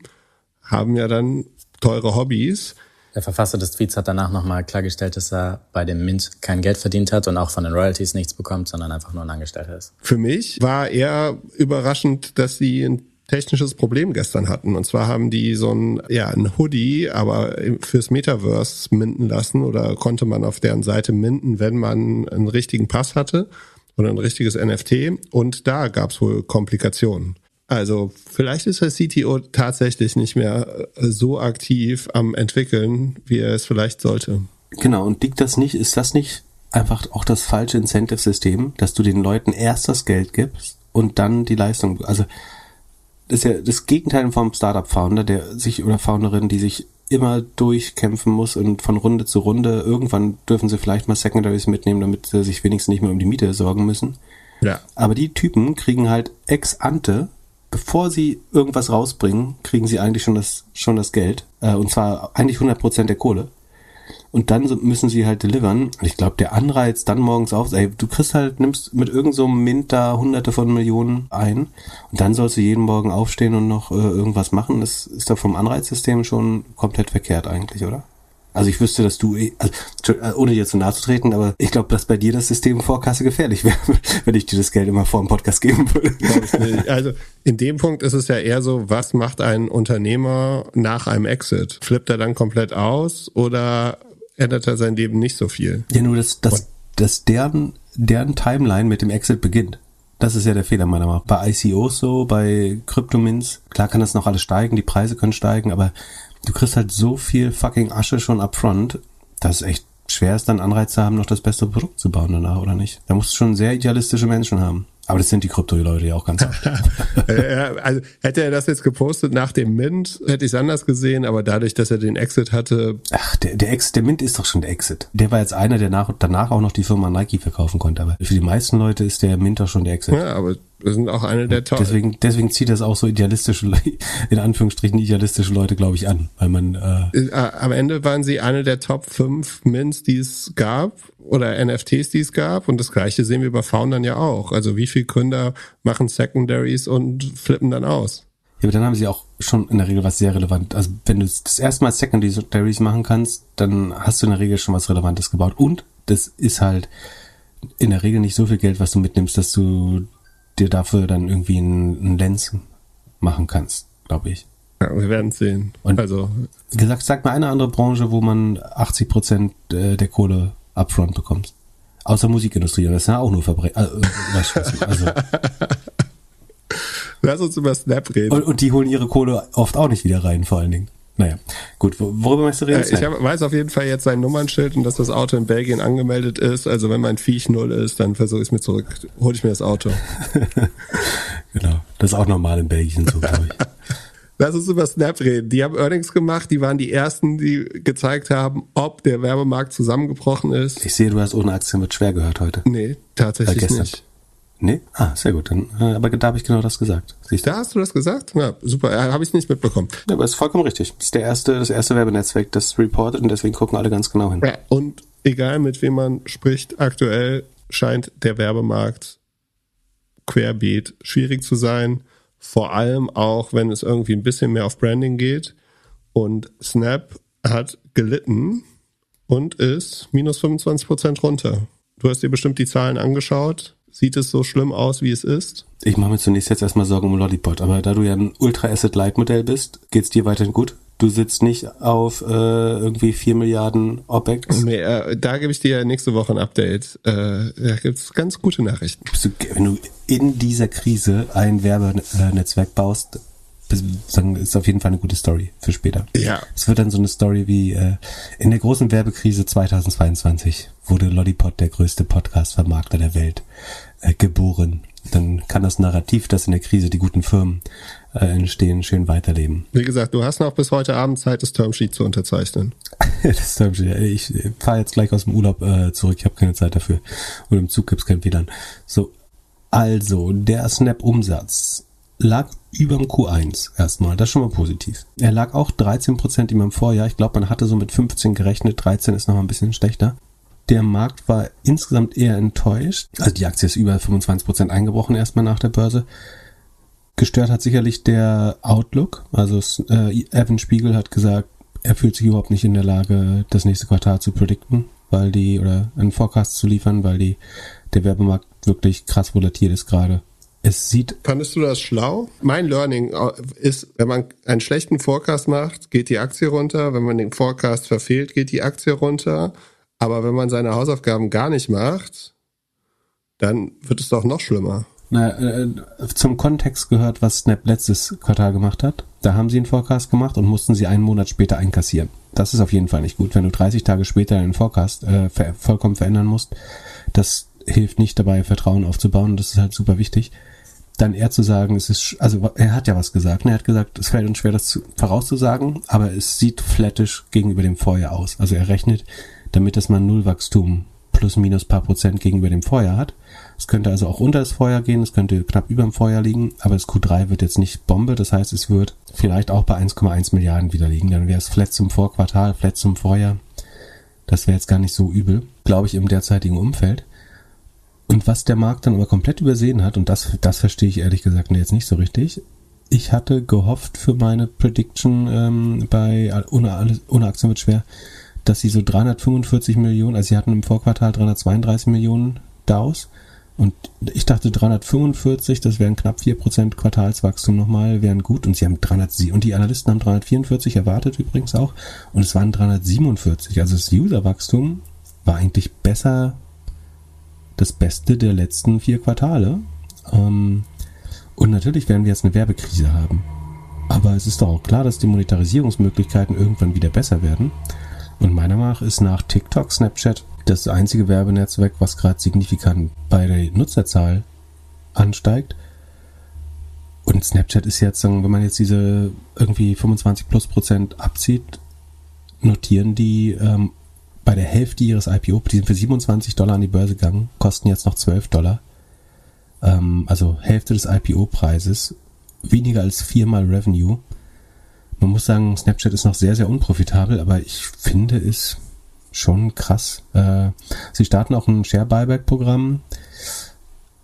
[SPEAKER 1] haben ja dann teure Hobbys
[SPEAKER 4] der Verfasser des Tweets hat danach nochmal klargestellt, dass er bei dem Mint kein Geld verdient hat und auch von den Royalties nichts bekommt, sondern einfach nur ein Angestellter ist.
[SPEAKER 1] Für mich war eher überraschend, dass sie ein technisches Problem gestern hatten. Und zwar haben die so ein, ja, ein Hoodie, aber fürs Metaverse minden lassen oder konnte man auf deren Seite minden, wenn man einen richtigen Pass hatte oder ein richtiges NFT. Und da gab es wohl Komplikationen. Also vielleicht ist der CTO tatsächlich nicht mehr äh, so aktiv am entwickeln, wie er es vielleicht sollte.
[SPEAKER 2] Genau, und liegt das nicht, ist das nicht einfach auch das falsche Incentive-System, dass du den Leuten erst das Geld gibst und dann die Leistung, also das ist ja das Gegenteil vom Startup-Founder, der sich oder Founderin, die sich immer durchkämpfen muss und von Runde zu Runde, irgendwann dürfen sie vielleicht mal Secondaries mitnehmen, damit sie sich wenigstens nicht mehr um die Miete sorgen müssen.
[SPEAKER 1] Ja.
[SPEAKER 2] Aber die Typen kriegen halt ex ante bevor sie irgendwas rausbringen, kriegen sie eigentlich schon das, schon das Geld. Äh, und zwar eigentlich 100% der Kohle. Und dann müssen sie halt delivern. Ich glaube, der Anreiz dann morgens auf, ey, du kriegst halt, nimmst mit irgendeinem so Mint da hunderte von Millionen ein und dann sollst du jeden Morgen aufstehen und noch äh, irgendwas machen. Das ist doch vom Anreizsystem schon komplett verkehrt eigentlich, oder? Also ich wüsste, dass du, eh, also, äh, ohne dir zu nahe zu treten, aber ich glaube, dass bei dir das System Vorkasse gefährlich wäre, [laughs] wenn ich dir das Geld immer vor dem Podcast geben würde.
[SPEAKER 1] Also in dem Punkt ist es ja eher so, was macht ein Unternehmer nach einem Exit? Flippt er dann komplett aus oder ändert er sein Leben nicht so viel?
[SPEAKER 2] Ja, nur dass, dass, dass deren, deren Timeline mit dem Exit beginnt. Das ist ja der Fehler meiner Meinung nach. Bei ICOs so, bei Kryptomins, klar kann das noch alles steigen, die Preise können steigen, aber du kriegst halt so viel fucking Asche schon upfront, dass es echt schwer ist, dann Anreiz zu haben, noch das beste Produkt zu bauen danach, oder nicht? Da musst du schon sehr idealistische Menschen haben. Aber das sind die Krypto-Leute ja auch ganz oft. [laughs]
[SPEAKER 1] also hätte er das jetzt gepostet nach dem Mint, hätte ich es anders gesehen, aber dadurch, dass er den Exit hatte.
[SPEAKER 2] Ach, der, der Exit, der Mint ist doch schon der Exit. Der war jetzt einer, der nach, danach auch noch die Firma Nike verkaufen konnte. Aber für die meisten Leute ist der Mint doch schon der Exit.
[SPEAKER 1] Ja, aber wir sind auch eine der
[SPEAKER 2] Top. Deswegen, deswegen zieht das auch so idealistische, [laughs] in Anführungsstrichen idealistische Leute, glaube ich, an, weil man. Äh,
[SPEAKER 1] äh Am Ende waren sie eine der Top 5 Mints, die es gab oder NFTs, die es gab. Und das Gleiche sehen wir bei Foundern ja auch. Also wie viele Gründer machen Secondaries und flippen dann aus?
[SPEAKER 2] Ja, aber dann haben sie auch schon in der Regel was sehr relevant. Also wenn du das erste Mal Secondaries machen kannst, dann hast du in der Regel schon was Relevantes gebaut. Und das ist halt in der Regel nicht so viel Geld, was du mitnimmst, dass du dir dafür dann irgendwie einen Lens machen kannst, glaube ich.
[SPEAKER 1] Ja, wir werden sehen.
[SPEAKER 2] Und also gesagt, sag mal eine andere Branche, wo man 80 Prozent äh, der Kohle upfront bekommt. Außer Musikindustrie. Und das ist ja auch nur Verbrechen. Äh, also. [laughs]
[SPEAKER 1] Lass uns über Snap reden.
[SPEAKER 2] Und, und die holen ihre Kohle oft auch nicht wieder rein, vor allen Dingen. Naja, gut, worüber möchtest du reden?
[SPEAKER 1] Äh, ich hab, weiß auf jeden Fall jetzt sein Nummernschild und dass das Auto in Belgien angemeldet ist. Also wenn mein Viech null ist, dann versuche ich es mir zurück, hole ich mir das Auto. [laughs]
[SPEAKER 2] genau, das ist auch normal in Belgien so, glaube ich. [laughs]
[SPEAKER 1] Lass uns über Snap reden. Die haben Earnings gemacht, die waren die ersten, die gezeigt haben, ob der Werbemarkt zusammengebrochen ist.
[SPEAKER 2] Ich sehe, du hast ohne Aktien wird schwer gehört heute.
[SPEAKER 1] Nee, tatsächlich
[SPEAKER 2] Äh,
[SPEAKER 1] nicht.
[SPEAKER 2] Nee? Ah, sehr gut. Dann, äh, aber da habe ich genau das gesagt. Siehst du?
[SPEAKER 1] Da hast du das gesagt? Ja, super. Ja, habe ich nicht mitbekommen.
[SPEAKER 2] Ja, aber ist vollkommen richtig. Das ist der erste, das erste Werbenetzwerk, das reportet und deswegen gucken alle ganz genau hin.
[SPEAKER 1] Und egal mit wem man spricht, aktuell scheint der Werbemarkt querbeet schwierig zu sein. Vor allem auch, wenn es irgendwie ein bisschen mehr auf Branding geht. Und Snap hat gelitten und ist minus 25 Prozent runter. Du hast dir bestimmt die Zahlen angeschaut. Sieht es so schlimm aus, wie es ist?
[SPEAKER 2] Ich mache mir zunächst jetzt erstmal Sorgen um Lollipop, aber da du ja ein Ultra-Asset-Light-Modell bist, geht's dir weiterhin gut. Du sitzt nicht auf äh, irgendwie 4 Milliarden OPEX.
[SPEAKER 1] Nee, äh, da gebe ich dir nächste Woche ein Update. Äh, da gibt's ganz gute Nachrichten.
[SPEAKER 2] Wenn du in dieser Krise ein Werbenetzwerk baust, ist auf jeden Fall eine gute Story für später.
[SPEAKER 1] Ja.
[SPEAKER 2] Es wird dann so eine Story wie äh, in der großen Werbekrise 2022 wurde Lollipop der größte Podcast-Vermarkter der Welt äh, geboren. Dann kann das Narrativ, dass in der Krise die guten Firmen äh, entstehen, schön weiterleben.
[SPEAKER 1] Wie gesagt, du hast noch bis heute Abend Zeit, das Termsheet zu unterzeichnen. [laughs]
[SPEAKER 2] das Termsheet. Ich fahre jetzt gleich aus dem Urlaub äh, zurück. Ich habe keine Zeit dafür. Und im Zug gibt's kein WLAN. So, also der Snap-Umsatz lag über dem Q1 erstmal. Das ist schon mal positiv. Er lag auch 13% über dem Vorjahr. Ich glaube, man hatte so mit 15 gerechnet. 13 ist noch mal ein bisschen schlechter. Der Markt war insgesamt eher enttäuscht. Also die Aktie ist über 25% eingebrochen erstmal nach der Börse. Gestört hat sicherlich der Outlook. Also äh, Evan Spiegel hat gesagt, er fühlt sich überhaupt nicht in der Lage, das nächste Quartal zu predikten, weil die, oder einen Forecast zu liefern, weil die, der Werbemarkt wirklich krass volatil ist gerade. Es sieht,
[SPEAKER 1] Fandest du das schlau? Mein Learning äh, ist, wenn man einen schlechten Forecast macht, geht die Aktie runter. Wenn man den Forecast verfehlt, geht die Aktie runter. Aber wenn man seine Hausaufgaben gar nicht macht, dann wird es doch noch schlimmer.
[SPEAKER 2] na, äh, zum Kontext gehört, was Snap letztes Quartal gemacht hat. Da haben sie einen Forecast gemacht und mussten sie einen Monat später einkassieren. Das ist auf jeden Fall nicht gut. Wenn du 30 Tage später einen Forecast äh, ver vollkommen verändern musst, das hilft nicht dabei, Vertrauen aufzubauen. Das ist halt super wichtig. Dann eher zu sagen, es ist, also er hat ja was gesagt. ne? Er hat gesagt, es fällt uns schwer, das zu, vorauszusagen, aber es sieht flattisch gegenüber dem Vorjahr aus. Also er rechnet, damit dass man Nullwachstum plus minus paar Prozent gegenüber dem Vorjahr hat. Es könnte also auch unter das Vorjahr gehen, es könnte knapp über dem Vorjahr liegen, aber das Q3 wird jetzt nicht Bombe, das heißt, es wird vielleicht auch bei 1,1 Milliarden wieder liegen. Dann wäre es flat zum Vorquartal, flat zum Vorjahr. Das wäre jetzt gar nicht so übel, glaube ich, im derzeitigen Umfeld. Und was der Markt dann aber komplett übersehen hat, und das, das verstehe ich ehrlich gesagt jetzt nicht so richtig, ich hatte gehofft für meine Prediction ähm, bei ohne, ohne Aktien wird schwer, dass sie so 345 Millionen, also sie hatten im Vorquartal 332 Millionen DAOs und ich dachte 345, das wären knapp 4% Quartalswachstum nochmal, wären gut. Und sie haben 307 und die Analysten haben 344 erwartet übrigens auch. Und es waren 347, also das Userwachstum war eigentlich besser das Beste der letzten vier Quartale. Ähm, und natürlich werden wir jetzt eine Werbekrise haben. Aber es ist doch auch klar, dass die Monetarisierungsmöglichkeiten irgendwann wieder besser werden. Und meiner Meinung nach ist nach TikTok, Snapchat das einzige Werbenetzwerk, was gerade signifikant bei der Nutzerzahl ansteigt. Und Snapchat ist jetzt, wenn man jetzt diese irgendwie 25 plus Prozent abzieht, notieren die ähm, bei der Hälfte ihres IPO, die sind für 27 Dollar an die Börse gegangen, kosten jetzt noch 12 Dollar. Ähm, also Hälfte des IPO-Preises, weniger als viermal Revenue. Man muss sagen, Snapchat ist noch sehr, sehr unprofitabel, aber ich finde es schon krass. Äh, sie starten auch ein Share-Buyback-Programm.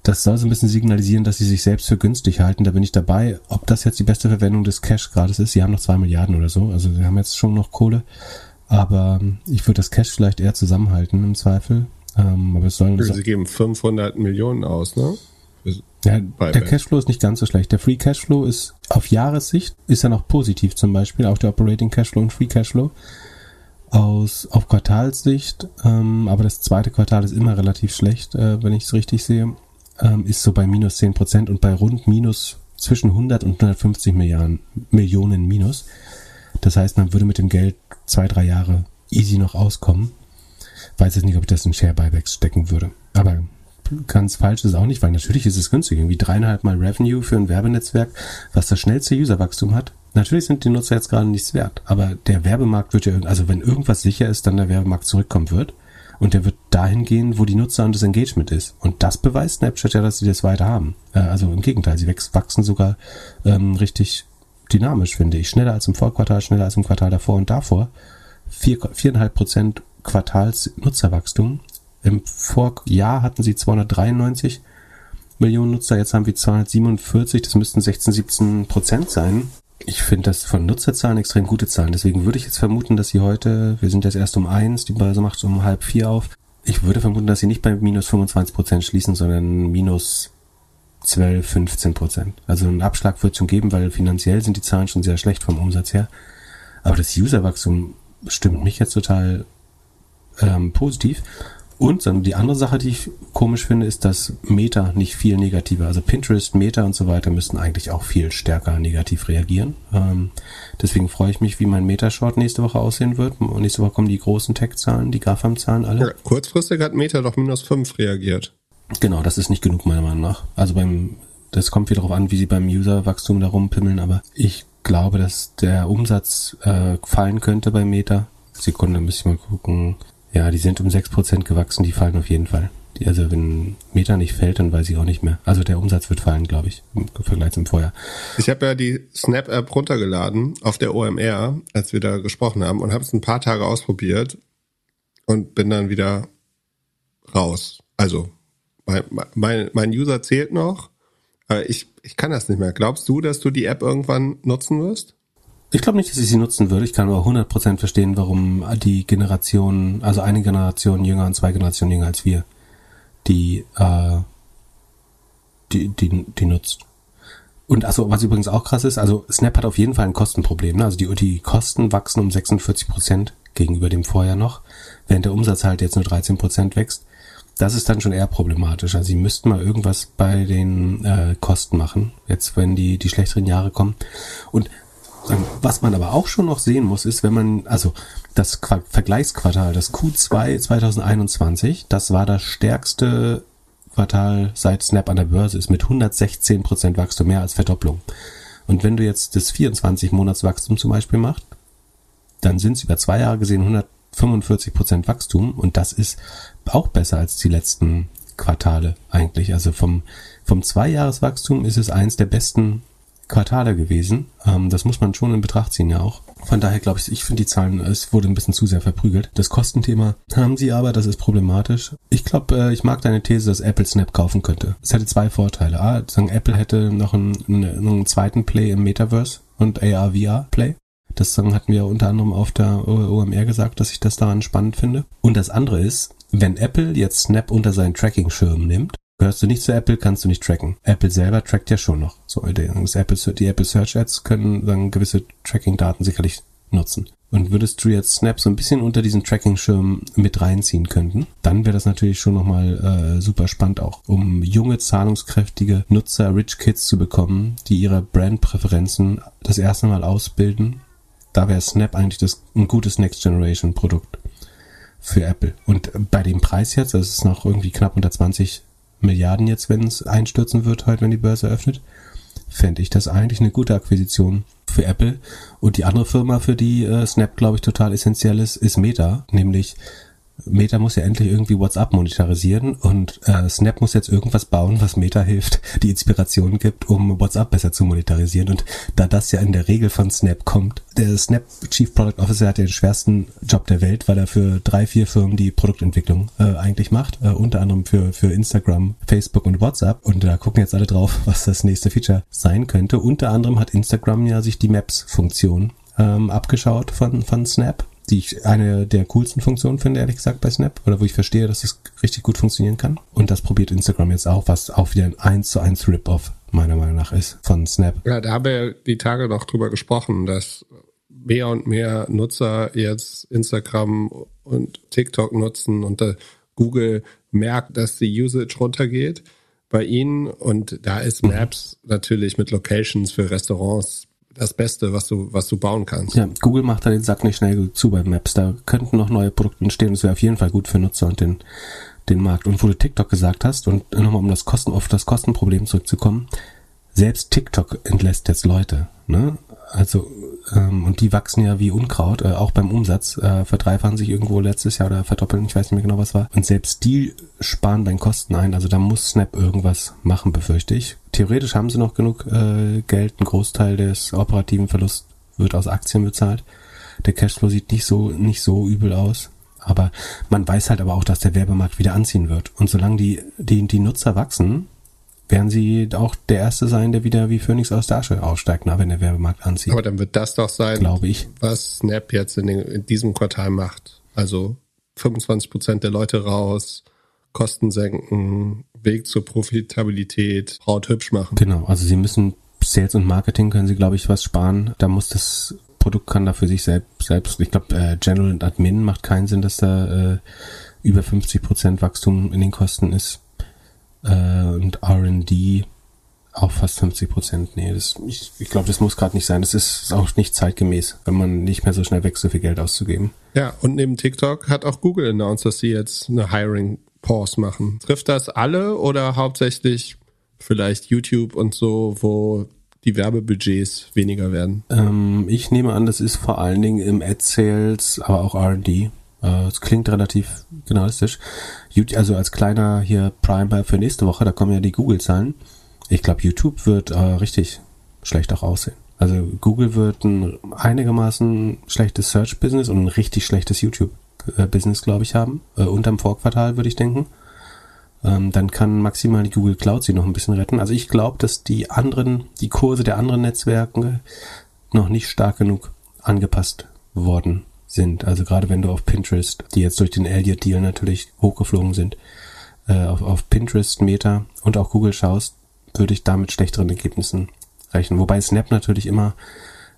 [SPEAKER 2] Das soll so ein bisschen signalisieren, dass sie sich selbst für günstig halten. Da bin ich dabei. Ob das jetzt die beste Verwendung des Cash gerade ist, sie haben noch zwei Milliarden oder so. Also sie haben jetzt schon noch Kohle. Aber ähm, ich würde das Cash vielleicht eher zusammenhalten im Zweifel. Ähm, aber es soll
[SPEAKER 1] Sie geben 500 Millionen aus, ne?
[SPEAKER 2] ja, der Cashflow ist nicht ganz so schlecht. Der Free Cashflow ist auf Jahressicht ist er noch positiv zum Beispiel, auch der Operating Cashflow und Free Cashflow. Aus, auf Quartalssicht, ähm, aber das zweite Quartal ist immer relativ schlecht, äh, wenn ich es richtig sehe, ähm, ist so bei minus 10 Prozent und bei rund minus zwischen 100 und 150 Milliarden, Millionen minus. Das heißt, man würde mit dem Geld zwei, drei Jahre easy noch auskommen. Weiß jetzt nicht, ob ich das in Share Buybacks stecken würde. Aber ganz falsch ist es auch nicht, weil natürlich ist es günstig. Irgendwie dreieinhalb Mal Revenue für ein Werbenetzwerk, was das schnellste Userwachstum hat. Natürlich sind die Nutzer jetzt gerade nichts wert, aber der Werbemarkt wird ja, also wenn irgendwas sicher ist, dann der Werbemarkt zurückkommen wird. Und der wird dahin gehen, wo die Nutzer und das Engagement ist. Und das beweist Snapchat ja, dass sie das weiter haben. Äh, also im Gegenteil, sie wachsen sogar ähm, richtig dynamisch, finde ich. Schneller als im Vorquartal, schneller als im Quartal davor und davor. Vier, viereinhalb Prozent Quartalsnutzerwachstum. Im Vorjahr hatten sie 293 Millionen Nutzer, jetzt haben wir 247, das müssten 16, 17 Prozent sein. Ich finde das von Nutzerzahlen extrem gute Zahlen. Deswegen würde ich jetzt vermuten, dass sie heute, wir sind jetzt erst um eins, die Börse macht um halb vier auf. Ich würde vermuten, dass sie nicht bei minus 25 Prozent schließen, sondern minus 12, 15 Prozent. Also ein Abschlag wird schon geben, weil finanziell sind die Zahlen schon sehr schlecht vom Umsatz her. Aber das Userwachstum stimmt mich jetzt total ähm, positiv. Und dann die andere Sache, die ich komisch finde, ist, dass Meta nicht viel negativer, also Pinterest, Meta und so weiter müssten eigentlich auch viel stärker negativ reagieren. Ähm, deswegen freue ich mich, wie mein Meta-Short nächste Woche aussehen wird. Und nächste Woche kommen die großen Tech-Zahlen, die GAFAM-Zahlen alle. Ja,
[SPEAKER 1] kurzfristig hat Meta doch minus 5 reagiert.
[SPEAKER 2] Genau, das ist nicht genug meiner Meinung nach. Also beim, das kommt wieder darauf an, wie sie beim User-Wachstum da rumpimmeln, aber ich glaube, dass der Umsatz äh, fallen könnte bei Meta. Sekunde, müssen wir mal gucken. Ja, die sind um 6% gewachsen, die fallen auf jeden Fall. Die, also wenn Meta nicht fällt, dann weiß ich auch nicht mehr. Also der Umsatz wird fallen, glaube ich, im Vergleich zum Vorjahr.
[SPEAKER 1] Ich habe ja die Snap-App runtergeladen auf der OMR, als wir da gesprochen haben, und habe es ein paar Tage ausprobiert und bin dann wieder raus. Also mein, mein, mein User zählt noch, aber ich, ich kann das nicht mehr. Glaubst du, dass du die App irgendwann nutzen wirst?
[SPEAKER 2] Ich glaube nicht, dass ich sie nutzen würde. Ich kann aber 100% verstehen, warum die Generation, also eine Generation jünger und zwei Generationen jünger als wir, die, äh, die, die, die nutzt. Und also was übrigens auch krass ist, also Snap hat auf jeden Fall ein Kostenproblem. Ne? Also die, die Kosten wachsen um 46% gegenüber dem Vorjahr noch, während der Umsatz halt jetzt nur 13% wächst. Das ist dann schon eher problematisch. Also sie müssten mal irgendwas bei den äh, Kosten machen, jetzt wenn die, die schlechteren Jahre kommen. Und was man aber auch schon noch sehen muss, ist, wenn man, also das Vergleichsquartal, das Q2 2021, das war das stärkste Quartal seit Snap an der Börse, ist mit 116 Prozent Wachstum, mehr als Verdopplung. Und wenn du jetzt das 24-Monats-Wachstum zum Beispiel machst, dann sind es über zwei Jahre gesehen 145 Prozent Wachstum und das ist auch besser als die letzten Quartale eigentlich. Also vom, vom Zweijahreswachstum ist es eins der besten Quartale gewesen. Ähm, das muss man schon in Betracht ziehen ja auch. Von daher glaube ich, ich finde die Zahlen, es wurde ein bisschen zu sehr verprügelt. Das Kostenthema haben sie aber, das ist problematisch. Ich glaube, äh, ich mag deine These, dass Apple Snap kaufen könnte. Es hätte zwei Vorteile. A, sagen, Apple hätte noch einen, einen zweiten Play im Metaverse und AR-VR-Play. Das hatten wir unter anderem auf der OMR gesagt, dass ich das daran spannend finde. Und das andere ist, wenn Apple jetzt Snap unter seinen Tracking-Schirm nimmt, Gehörst du nicht zu Apple, kannst du nicht tracken. Apple selber trackt ja schon noch. So, das Apple, die Apple Search Ads können dann gewisse Tracking-Daten sicherlich nutzen. Und würdest du jetzt Snap so ein bisschen unter diesen Tracking-Schirm mit reinziehen könnten, dann wäre das natürlich schon nochmal äh, super spannend auch, um junge, zahlungskräftige Nutzer, Rich Kids zu bekommen, die ihre Brandpräferenzen das erste Mal ausbilden. Da wäre Snap eigentlich das, ein gutes Next-Generation-Produkt für Apple. Und bei dem Preis jetzt, das ist noch irgendwie knapp unter 20 Milliarden jetzt, wenn es einstürzen wird, heute, wenn die Börse öffnet, fände ich das eigentlich eine gute Akquisition für Apple. Und die andere Firma, für die äh, Snap, glaube ich, total essentiell ist, ist Meta, nämlich Meta muss ja endlich irgendwie WhatsApp monetarisieren und äh, Snap muss jetzt irgendwas bauen, was Meta hilft, [laughs] die Inspiration gibt, um WhatsApp besser zu monetarisieren. Und da das ja in der Regel von Snap kommt, der Snap Chief Product Officer hat den schwersten Job der Welt, weil er für drei, vier Firmen die Produktentwicklung äh, eigentlich macht, äh, unter anderem für, für Instagram, Facebook und WhatsApp. Und da gucken jetzt alle drauf, [laughs] was das nächste Feature sein könnte. Unter anderem hat Instagram ja sich die Maps-Funktion ähm, abgeschaut von, von Snap die ich eine der coolsten Funktionen finde, ehrlich gesagt, bei Snap, oder wo ich verstehe, dass es richtig gut funktionieren kann. Und das probiert Instagram jetzt auch, was auch wieder ein 1 zu 1 Rip-Off meiner Meinung nach ist von Snap.
[SPEAKER 1] Ja, da haben wir die Tage noch drüber gesprochen, dass mehr und mehr Nutzer jetzt Instagram und TikTok nutzen und Google merkt, dass die Usage runtergeht bei ihnen und da ist. Maps natürlich mit Locations für Restaurants das Beste, was du, was du bauen kannst.
[SPEAKER 2] Ja, Google macht da den Sack nicht schnell zu bei Maps. Da könnten noch neue Produkte entstehen. Das wäre auf jeden Fall gut für Nutzer und den, den Markt. Und wo du TikTok gesagt hast, und nochmal um das Kosten, auf das Kostenproblem zurückzukommen, selbst TikTok entlässt jetzt Leute, ne? Also ähm, und die wachsen ja wie Unkraut, äh, auch beim Umsatz, äh, verdreifachen sich irgendwo letztes Jahr oder verdoppeln, ich weiß nicht mehr genau was war. Und selbst die sparen den Kosten ein, also da muss Snap irgendwas machen, befürchte ich. Theoretisch haben sie noch genug äh, Geld, ein Großteil des operativen Verlusts wird aus Aktien bezahlt. Der Cashflow sieht nicht so nicht so übel aus. Aber man weiß halt aber auch, dass der Werbemarkt wieder anziehen wird. Und solange die, die, die Nutzer wachsen, werden sie auch der Erste sein, der wieder wie Phoenix aus der Asche aussteigt, na, wenn der Werbemarkt anzieht.
[SPEAKER 1] Aber dann wird das doch sein,
[SPEAKER 2] glaube ich.
[SPEAKER 1] was Snap jetzt in, den, in diesem Quartal macht. Also 25 Prozent der Leute raus, Kosten senken, Weg zur Profitabilität, Braut hübsch machen.
[SPEAKER 2] Genau, also sie müssen Sales und Marketing können sie, glaube ich, was sparen. Da muss das Produkt kann da für sich selbst, selbst ich glaube, äh, General und Admin macht keinen Sinn, dass da äh, über 50 Prozent Wachstum in den Kosten ist äh, und R&D auch fast 50 Prozent. Nee, das, ich, ich glaube, das muss gerade nicht sein. Das ist auch nicht zeitgemäß, wenn man nicht mehr so schnell wächst, so viel Geld auszugeben.
[SPEAKER 1] Ja, und neben TikTok hat auch Google announced, dass sie jetzt eine Hiring Pause machen. Trifft das alle oder hauptsächlich vielleicht YouTube und so, wo die Werbebudgets weniger werden?
[SPEAKER 2] Ähm, ich nehme an, das ist vor allen Dingen im Ad-Sales, aber auch R&D. Äh, es klingt relativ generalistisch. Also als kleiner hier Primer für nächste Woche, da kommen ja die Google-Zahlen. Ich glaube, YouTube wird äh, richtig schlecht auch aussehen. Also Google wird ein einigermaßen schlechtes Search-Business und ein richtig schlechtes YouTube-Business, glaube ich, haben. Äh, unterm Vorquartal, würde ich denken. Ähm, dann kann maximal die Google Cloud sie noch ein bisschen retten. Also ich glaube, dass die anderen, die Kurse der anderen Netzwerke noch nicht stark genug angepasst worden sind. Also gerade wenn du auf Pinterest, die jetzt durch den Elliott-Deal natürlich hochgeflogen sind, äh, auf, auf Pinterest, Meta und auch Google schaust, würde ich da mit schlechteren Ergebnissen rechnen. Wobei Snap natürlich immer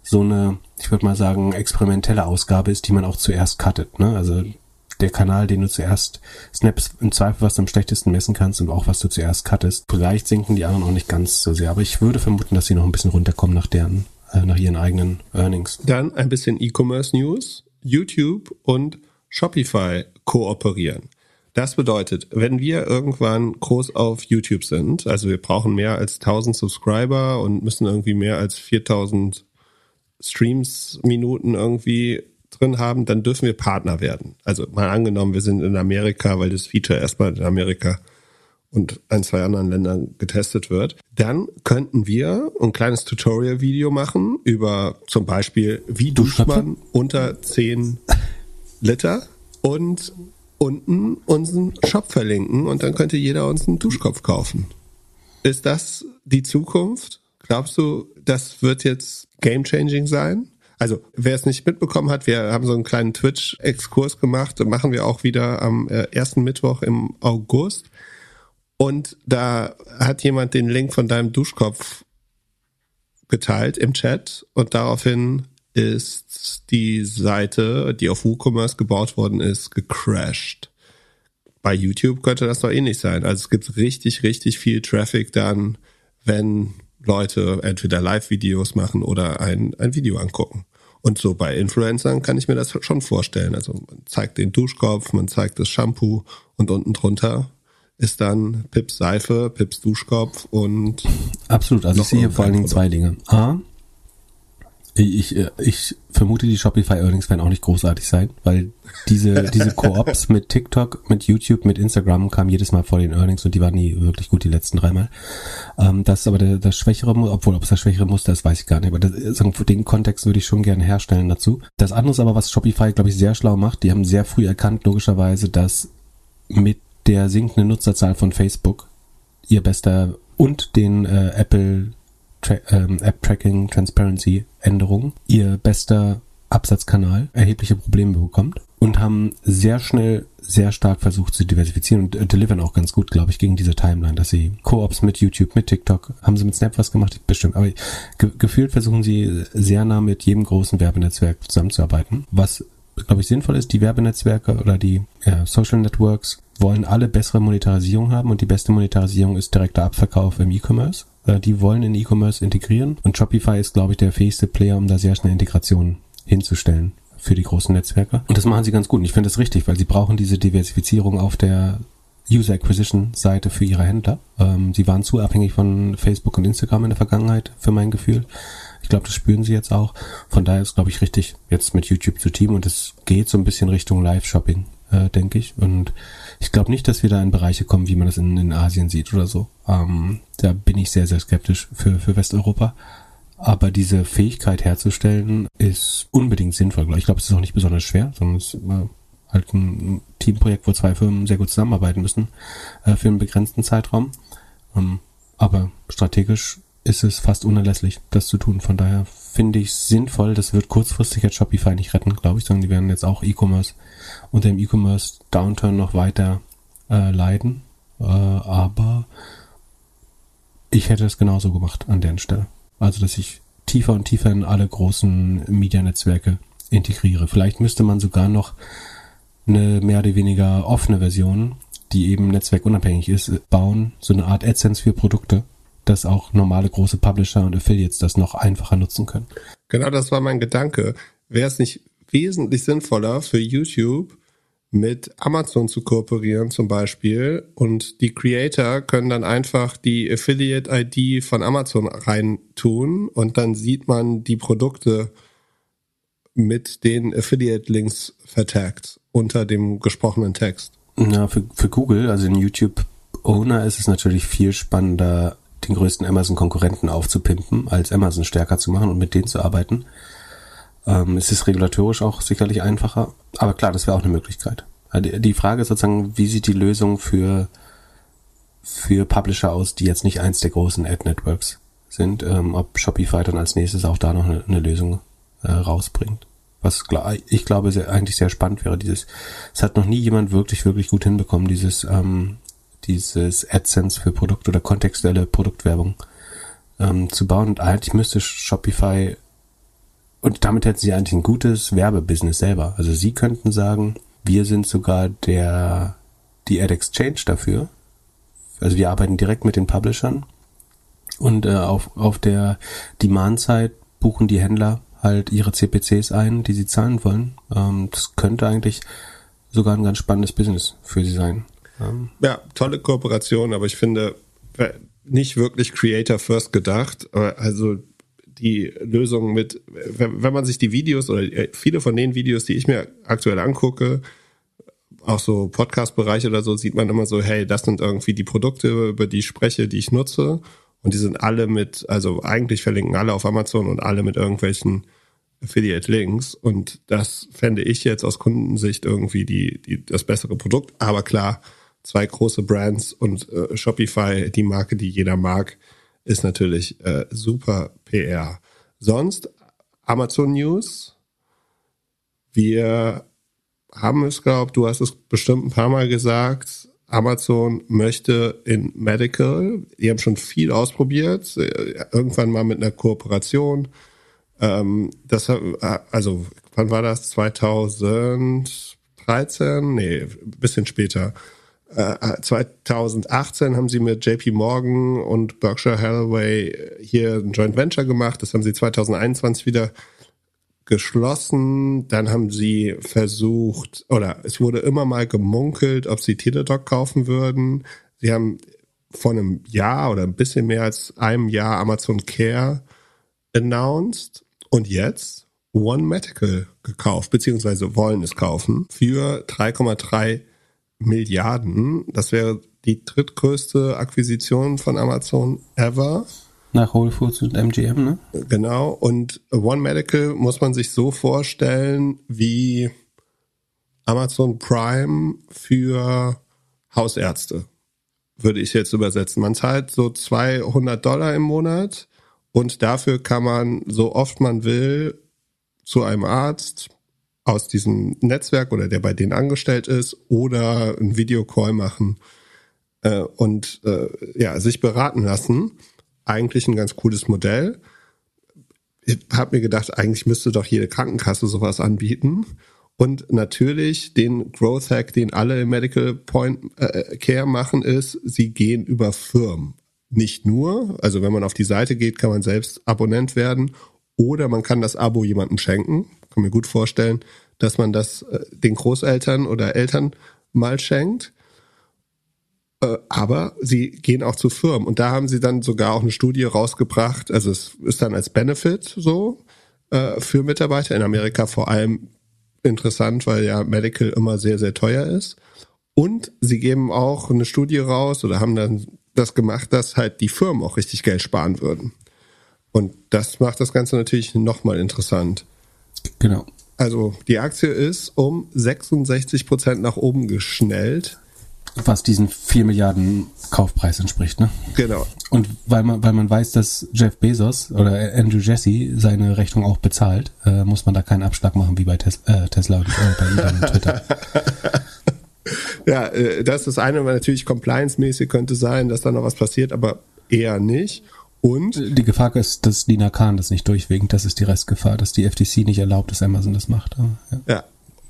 [SPEAKER 2] so eine, ich würde mal sagen, experimentelle Ausgabe ist, die man auch zuerst cuttet. Ne? Also der Kanal, den du zuerst snaps, im Zweifel, was du am schlechtesten messen kannst und auch was du zuerst cuttest. Vielleicht sinken die anderen auch nicht ganz so sehr, aber ich würde vermuten, dass sie noch ein bisschen runterkommen nach deren, äh, nach ihren eigenen Earnings.
[SPEAKER 1] Dann ein bisschen E-Commerce News. YouTube und Shopify kooperieren. Das bedeutet, wenn wir irgendwann groß auf YouTube sind, also wir brauchen mehr als 1000 Subscriber und müssen irgendwie mehr als 4000 Streams Minuten irgendwie drin haben, dann dürfen wir Partner werden. Also mal angenommen, wir sind in Amerika, weil das Feature erstmal in Amerika und ein, zwei anderen Ländern getestet wird, dann könnten wir ein kleines Tutorial-Video machen über zum Beispiel, wie duscht man unter 10 Liter und unten unseren Shop verlinken und dann könnte jeder uns einen Duschkopf kaufen. Ist das die Zukunft? Glaubst du, das wird jetzt game-changing sein? Also, wer es nicht mitbekommen hat, wir haben so einen kleinen Twitch-Exkurs gemacht, machen wir auch wieder am äh, ersten Mittwoch im August. Und da hat jemand den Link von deinem Duschkopf geteilt im Chat und daraufhin ist die Seite, die auf WooCommerce gebaut worden ist, gecrashed. Bei YouTube könnte das doch ähnlich sein. Also es gibt richtig, richtig viel Traffic dann, wenn Leute entweder Live-Videos machen oder ein, ein Video angucken. Und so bei Influencern kann ich mir das schon vorstellen. Also man zeigt den Duschkopf, man zeigt das Shampoo und unten drunter ist dann Pips Seife, Pips Duschkopf und.
[SPEAKER 2] Absolut, also ich sehe hier vor allen Dingen zwei Dinge. A, ich, ich vermute, die Shopify Earnings werden auch nicht großartig sein, weil diese, [laughs] diese Koops mit TikTok, mit YouTube, mit Instagram kamen jedes Mal vor den Earnings und die waren nie wirklich gut die letzten dreimal. Ähm, das ist aber der, das schwächere, obwohl ob es das schwächere Muster ist, weiß ich gar nicht, aber das, den Kontext würde ich schon gerne herstellen dazu. Das andere ist aber, was Shopify, glaube ich, sehr schlau macht, die haben sehr früh erkannt, logischerweise, dass mit der sinkenden Nutzerzahl von Facebook ihr bester und den äh, Apple Tra ähm, App Tracking Transparency Änderungen ihr bester Absatzkanal erhebliche Probleme bekommt und haben sehr schnell sehr stark versucht zu diversifizieren und äh, delivern auch ganz gut, glaube ich, gegen diese Timeline, dass sie Koops mit YouTube, mit TikTok, haben sie mit Snap was gemacht, bestimmt, aber ge gefühlt versuchen sie sehr nah mit jedem großen Werbenetzwerk zusammenzuarbeiten, was glaube ich, sinnvoll ist. Die Werbenetzwerke oder die ja, Social Networks wollen alle bessere Monetarisierung haben und die beste Monetarisierung ist direkter Abverkauf im E-Commerce. Äh, die wollen in E-Commerce integrieren und Shopify ist, glaube ich, der fähigste Player, um da sehr schnell Integration hinzustellen für die großen Netzwerke. Und das machen sie ganz gut. Und ich finde das richtig, weil sie brauchen diese Diversifizierung auf der User Acquisition Seite für ihre Händler. Ähm, sie waren zu abhängig von Facebook und Instagram in der Vergangenheit, für mein Gefühl. Ich glaube, das spüren sie jetzt auch. Von daher ist, glaube ich, richtig, jetzt mit YouTube zu teamen und es geht so ein bisschen Richtung Live-Shopping, äh, denke ich. Und ich glaube nicht, dass wir da in Bereiche kommen, wie man das in, in Asien sieht oder so. Ähm, da bin ich sehr, sehr skeptisch für, für Westeuropa. Aber diese Fähigkeit herzustellen ist unbedingt sinnvoll. Ich glaube, es ist auch nicht besonders schwer, sondern es ist halt ein Teamprojekt, wo zwei Firmen sehr gut zusammenarbeiten müssen äh, für einen begrenzten Zeitraum. Ähm, aber strategisch ist es fast unerlässlich, das zu tun. Von daher finde ich sinnvoll. Das wird kurzfristig jetzt Shopify nicht retten, glaube ich, sondern die werden jetzt auch E-Commerce unter dem E-Commerce Downturn noch weiter äh, leiden. Äh, aber ich hätte es genauso gemacht an deren Stelle. Also, dass ich tiefer und tiefer in alle großen Medianetzwerke integriere. Vielleicht müsste man sogar noch eine mehr oder weniger offene Version, die eben netzwerkunabhängig ist, bauen, so eine Art AdSense für Produkte, dass auch normale große Publisher und Affiliates das noch einfacher nutzen können.
[SPEAKER 1] Genau, das war mein Gedanke. Wäre es nicht wesentlich sinnvoller für YouTube mit Amazon zu kooperieren zum Beispiel und die Creator können dann einfach die Affiliate-ID von Amazon reintun und dann sieht man die Produkte mit den Affiliate-Links vertagt unter dem gesprochenen Text.
[SPEAKER 2] Ja, für, für Google, also in YouTube Owner ist es natürlich viel spannender, den größten Amazon-Konkurrenten aufzupimpen, als Amazon stärker zu machen und mit denen zu arbeiten. Ähm, es ist regulatorisch auch sicherlich einfacher, aber klar, das wäre auch eine Möglichkeit. Also die Frage ist sozusagen, wie sieht die Lösung für, für Publisher aus, die jetzt nicht eins der großen Ad-Networks sind, ähm, ob Shopify dann als nächstes auch da noch eine, eine Lösung äh, rausbringt. Was ich glaube sehr, eigentlich sehr spannend wäre, dieses, es hat noch nie jemand wirklich, wirklich gut hinbekommen, dieses, ähm, dieses AdSense für Produkt oder kontextuelle Produktwerbung ähm, zu bauen. Und eigentlich müsste Shopify und damit hätten sie eigentlich ein gutes Werbebusiness selber. Also sie könnten sagen, wir sind sogar der die Ad Exchange dafür. Also wir arbeiten direkt mit den Publishern und äh, auf, auf der Demand-Side buchen die Händler halt ihre CPCs ein, die sie zahlen wollen. Ähm, das könnte eigentlich sogar ein ganz spannendes Business für sie sein.
[SPEAKER 1] Ja, tolle Kooperation, aber ich finde nicht wirklich Creator First gedacht. Also die Lösung mit, wenn, man sich die Videos oder viele von den Videos, die ich mir aktuell angucke, auch so Podcast-Bereiche oder so, sieht man immer so, hey, das sind irgendwie die Produkte, über die ich spreche, die ich nutze. Und die sind alle mit, also eigentlich verlinken alle auf Amazon und alle mit irgendwelchen Affiliate-Links. Und das fände ich jetzt aus Kundensicht irgendwie die, die, das bessere Produkt. Aber klar, zwei große Brands und äh, Shopify, die Marke, die jeder mag, ist natürlich äh, super PR. Sonst Amazon News. Wir haben es, glaube du hast es bestimmt ein paar Mal gesagt, Amazon möchte in Medical, die haben schon viel ausprobiert, äh, irgendwann mal mit einer Kooperation. Ähm, das, also, wann war das? 2013? Nee, ein bisschen später. 2018 äh, haben sie mit JP Morgan und Berkshire Hathaway hier ein Joint Venture gemacht. Das haben sie 2021 wieder geschlossen. Dann haben sie versucht, oder es wurde immer mal gemunkelt, ob sie Teledoc kaufen würden. Sie haben vor einem Jahr oder ein bisschen mehr als einem Jahr Amazon Care announced und jetzt One Medical gekauft, beziehungsweise wollen es kaufen für 3,3 Milliarden. Das wäre die drittgrößte Akquisition von Amazon ever.
[SPEAKER 2] Nach Whole Foods und MGM, ne?
[SPEAKER 1] Genau. Und One Medical muss man sich so vorstellen wie Amazon Prime für Hausärzte, würde ich jetzt übersetzen. Man zahlt so 200 Dollar im Monat und dafür kann man so oft man will zu einem Arzt, aus diesem Netzwerk oder der bei denen angestellt ist oder ein Videocall machen äh, und äh, ja sich beraten lassen. Eigentlich ein ganz cooles Modell. Ich habe mir gedacht, eigentlich müsste doch jede Krankenkasse sowas anbieten. Und natürlich den Growth Hack, den alle im Medical Point äh, Care machen, ist, sie gehen über Firmen. Nicht nur, also wenn man auf die Seite geht, kann man selbst Abonnent werden oder man kann das Abo jemandem schenken kann mir gut vorstellen, dass man das äh, den Großeltern oder Eltern mal schenkt. Äh, aber sie gehen auch zu Firmen und da haben sie dann sogar auch eine Studie rausgebracht. Also es ist dann als Benefit so äh, für Mitarbeiter in Amerika vor allem interessant, weil ja Medical immer sehr, sehr teuer ist. Und sie geben auch eine Studie raus oder haben dann das gemacht, dass halt die Firmen auch richtig Geld sparen würden. Und das macht das Ganze natürlich nochmal interessant.
[SPEAKER 2] Genau.
[SPEAKER 1] Also die Aktie ist um 66 Prozent nach oben geschnellt.
[SPEAKER 2] Was diesen 4 Milliarden Kaufpreis entspricht, ne?
[SPEAKER 1] Genau.
[SPEAKER 2] Und weil man, weil man weiß, dass Jeff Bezos oder Andrew Jesse seine Rechnung auch bezahlt, äh, muss man da keinen Abschlag machen wie bei Tes äh, Tesla und äh, bei eBay und Twitter. [laughs]
[SPEAKER 1] Ja, äh, das ist das eine, weil natürlich compliance-mäßig könnte sein, dass da noch was passiert, aber eher nicht. Und
[SPEAKER 2] Die Gefahr ist, dass Dina Khan das nicht durchwinkt. Das ist die Restgefahr, dass die FTC nicht erlaubt, dass Amazon das macht. Aber, ja.
[SPEAKER 1] ja.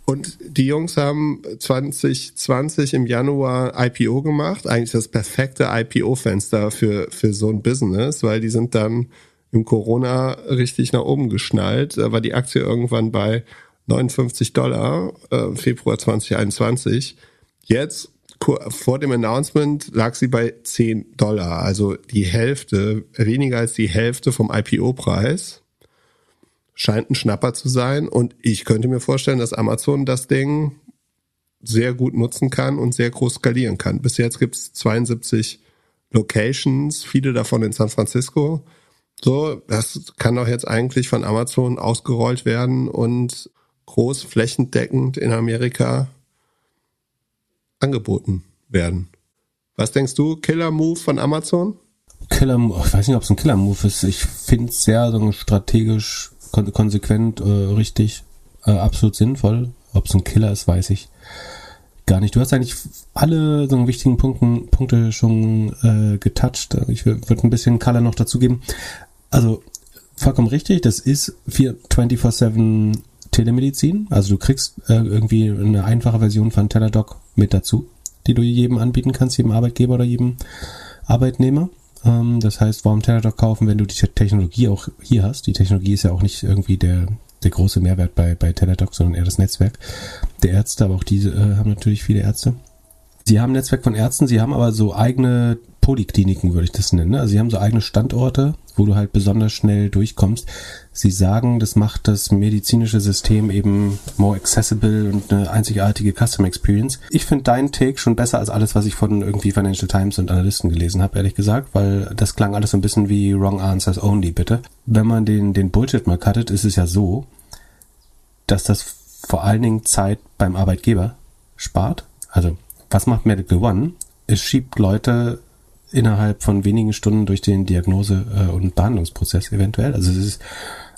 [SPEAKER 1] Und die Jungs haben 2020 im Januar IPO gemacht. Eigentlich das perfekte IPO-Fenster für, für so ein Business, weil die sind dann im Corona richtig nach oben geschnallt. Da war die Aktie irgendwann bei 59 Dollar, äh, Februar 2021. Jetzt, vor dem Announcement, lag sie bei 10 Dollar. Also die Hälfte, weniger als die Hälfte vom IPO-Preis scheint ein Schnapper zu sein und ich könnte mir vorstellen, dass Amazon das Ding sehr gut nutzen kann und sehr groß skalieren kann. Bis jetzt gibt es 72 Locations, viele davon in San Francisco. So, das kann doch jetzt eigentlich von Amazon ausgerollt werden und groß flächendeckend in Amerika angeboten werden. Was denkst du, Killer Move von Amazon?
[SPEAKER 2] Killer, ich weiß nicht, ob es ein Killer-Move ist. Ich finde es sehr so strategisch, kon konsequent, äh, richtig, äh, absolut sinnvoll. Ob es ein Killer ist, weiß ich gar nicht. Du hast eigentlich alle so wichtigen Punkten, Punkte schon äh, getoucht. Ich würde ein bisschen Color noch dazugeben. Also vollkommen richtig, das ist 24-7 Telemedizin. Also du kriegst äh, irgendwie eine einfache Version von Teladoc mit dazu, die du jedem anbieten kannst, jedem Arbeitgeber oder jedem Arbeitnehmer. Ähm, das heißt, warum Teladoc kaufen, wenn du die Te- Technologie auch hier hast? Die Technologie ist ja auch nicht irgendwie der, der große Mehrwert bei, bei Teladoc, sondern eher das Netzwerk der Ärzte, aber auch diese äh, haben natürlich viele Ärzte. Sie haben ein Netzwerk von Ärzten, sie haben aber so eigene Polikliniken, würde ich das nennen. ne? Also sie haben so eigene Standorte, wo du halt besonders schnell durchkommst. Sie sagen, das macht das medizinische System eben more accessible und eine einzigartige Customer Experience. Ich finde deinen Take schon besser als alles, was ich von irgendwie Financial Times und Analysten gelesen habe, ehrlich gesagt, weil das klang alles so ein bisschen wie Wrong Answers Only, bitte. Wenn man den, den Bullshit mal cuttet, ist es ja so, dass das vor allen Dingen Zeit beim Arbeitgeber spart. Also, was macht Medical One? Es schiebt Leute innerhalb von wenigen Stunden durch den Diagnose- äh, und Behandlungsprozess eventuell. Also es ist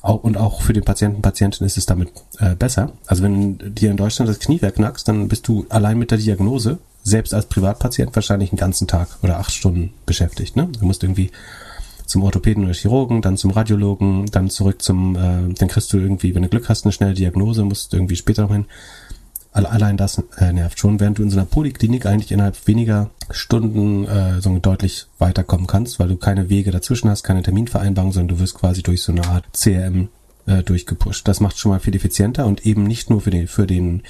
[SPEAKER 2] auch, und auch für den Patienten, Patientin ist es damit äh, besser. Also wenn dir in Deutschland das Knie wegknackst, dann bist du allein mit der Diagnose, selbst als Privatpatient, wahrscheinlich einen ganzen Tag oder acht Stunden beschäftigt. Ne? Du musst irgendwie zum Orthopäden oder Chirurgen, dann zum Radiologen, dann zurück zum, äh, dann kriegst du irgendwie, wenn du Glück hast, eine schnelle Diagnose, musst irgendwie später noch hin. Alle- Allein das äh, nervt schon, während du in so einer Poliklinik eigentlich innerhalb weniger Stunden äh, so deutlich weiterkommen kannst, weil du keine Wege dazwischen hast, keine Terminvereinbarung, sondern du wirst quasi durch so eine Art CRM äh, durchgepusht. Das macht schon mal viel effizienter und eben nicht nur für den, für den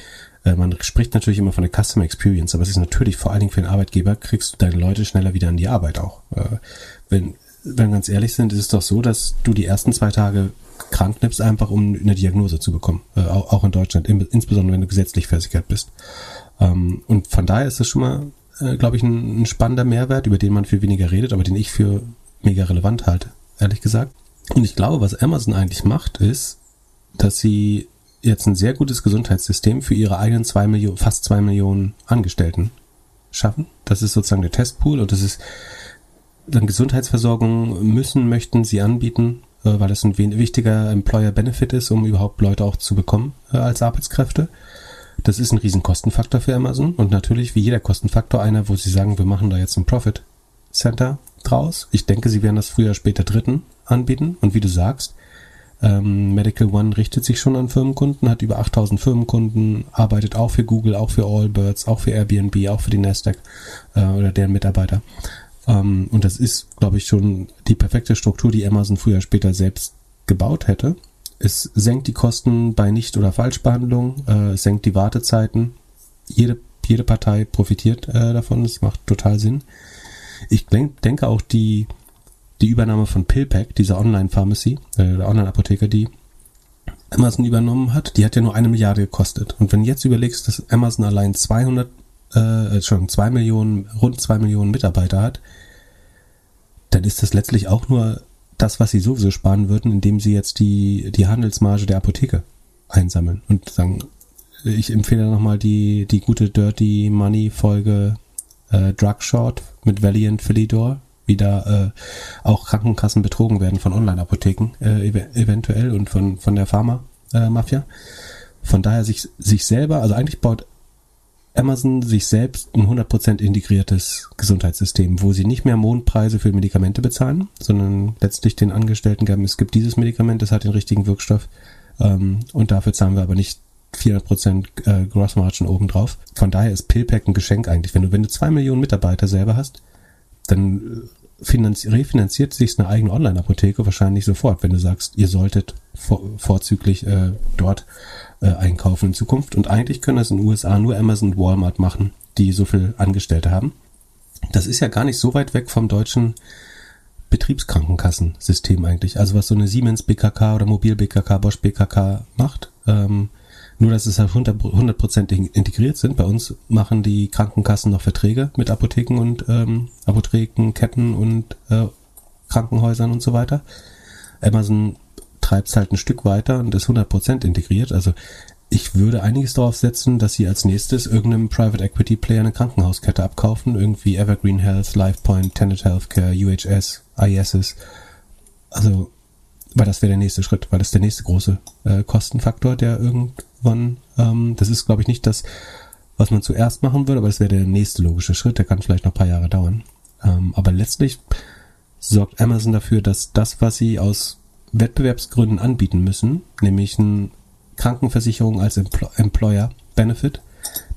[SPEAKER 2] äh, man spricht natürlich immer von der Customer Experience, aber es ist natürlich vor allen Dingen für den Arbeitgeber, kriegst du deine Leute schneller wieder an die Arbeit auch. Äh, wenn wir ganz ehrlich sind, ist es doch so, dass du die ersten zwei Tage krank nimmst, einfach um eine Diagnose zu bekommen. Äh, auch, auch in Deutschland, im, insbesondere wenn du gesetzlich versichert bist. Ähm, und von daher ist das schon mal, äh, glaube ich, ein, ein spannender Mehrwert, über den man viel weniger redet, aber den ich für mega relevant halte, ehrlich gesagt. Und ich glaube, was Amazon eigentlich macht, ist, dass sie jetzt ein sehr gutes Gesundheitssystem für ihre eigenen zwei Millionen, fast zwei Millionen Angestellten schaffen. Das ist sozusagen der Testpool und das ist dann Gesundheitsversorgung müssen, möchten sie anbieten, weil das ein wichtiger Employer Benefit ist, um überhaupt Leute auch zu bekommen äh, als Arbeitskräfte. Das ist ein riesen Kostenfaktor für Amazon und natürlich wie jeder Kostenfaktor einer, wo sie sagen, wir machen da jetzt ein Profit Center draus. Ich denke, sie werden das früher, später dritten anbieten und wie du sagst, ähm, Medical One richtet sich schon an Firmenkunden, hat über 8000 Firmenkunden, arbeitet auch für Google, auch für Allbirds, auch für Airbnb, auch für die Nasdaq äh, oder deren Mitarbeiter. Ähm, und das ist, glaube ich, schon die perfekte Struktur, die Amazon früher später selbst gebaut hätte. Es senkt die Kosten bei Nicht- oder Falschbehandlung, äh, es senkt die Wartezeiten. Jede, jede Partei profitiert äh, davon. Das macht total Sinn. Ich denk, denke auch die, die Übernahme von PillPack, dieser Online-Pharmacy, äh, der Online-Apotheker, die Amazon übernommen hat, die hat ja nur eine Milliarde gekostet. Und wenn du jetzt überlegst, dass Amazon allein 200, äh, schon zwei Millionen, rund zwei Millionen Mitarbeiter hat, dann ist das letztlich auch nur das, was sie sowieso sparen würden, indem sie jetzt die, die Handelsmarge der Apotheke einsammeln und sagen, ich empfehle nochmal die, die gute Dirty Money Folge äh, Drug Short mit Valiant Philidor, wie da äh, auch Krankenkassen betrogen werden von Online-Apotheken äh, ev eventuell und von, von der Pharma-Mafia. Äh, von daher sich, sich selber, also eigentlich baut Amazon sich selbst ein 100% integriertes Gesundheitssystem, wo sie nicht mehr Mondpreise für Medikamente bezahlen, sondern letztlich den Angestellten geben, es gibt dieses Medikament, das hat den richtigen Wirkstoff ähm, und dafür zahlen wir aber nicht 400% äh, Grossmargin obendrauf. Von daher ist PillPack ein Geschenk eigentlich. Wenn du, wenn du zwei Millionen Mitarbeiter selber hast, dann finanzi refinanziert sich eine eigene Online-Apotheke wahrscheinlich sofort, wenn du sagst, ihr solltet vor vorzüglich äh, dort äh, einkaufen in Zukunft. Und eigentlich können das in den USA nur Amazon und Walmart machen, die so viel Angestellte haben. Das ist ja gar nicht so weit weg vom deutschen Betriebskrankenkassensystem eigentlich. Also was so eine Siemens BKK oder Mobil BKK, Bosch BKK macht. Ähm, nur, dass es halt 100%, integriert sind. Bei uns machen die Krankenkassen noch Verträge mit Apotheken und ähm, Apothekenketten und äh, Krankenhäusern und so weiter. Amazon treibt es halt ein Stück weiter und ist 100% integriert. Also ich würde einiges darauf setzen, dass sie als nächstes irgendeinem Private Equity Player eine Krankenhauskette abkaufen. Irgendwie Evergreen Health, LifePoint, Tenet Healthcare, UHS, ISS. Also weil das wäre der nächste Schritt, weil das der nächste große äh, Kostenfaktor, der irgendwann, ähm, das ist glaube ich nicht das, was man zuerst machen würde, aber das wäre der nächste logische Schritt, der kann vielleicht noch ein paar Jahre dauern. Ähm, aber letztlich sorgt Amazon dafür, dass das, was sie aus Wettbewerbsgründen anbieten müssen, nämlich eine Krankenversicherung als Empl Employer Benefit,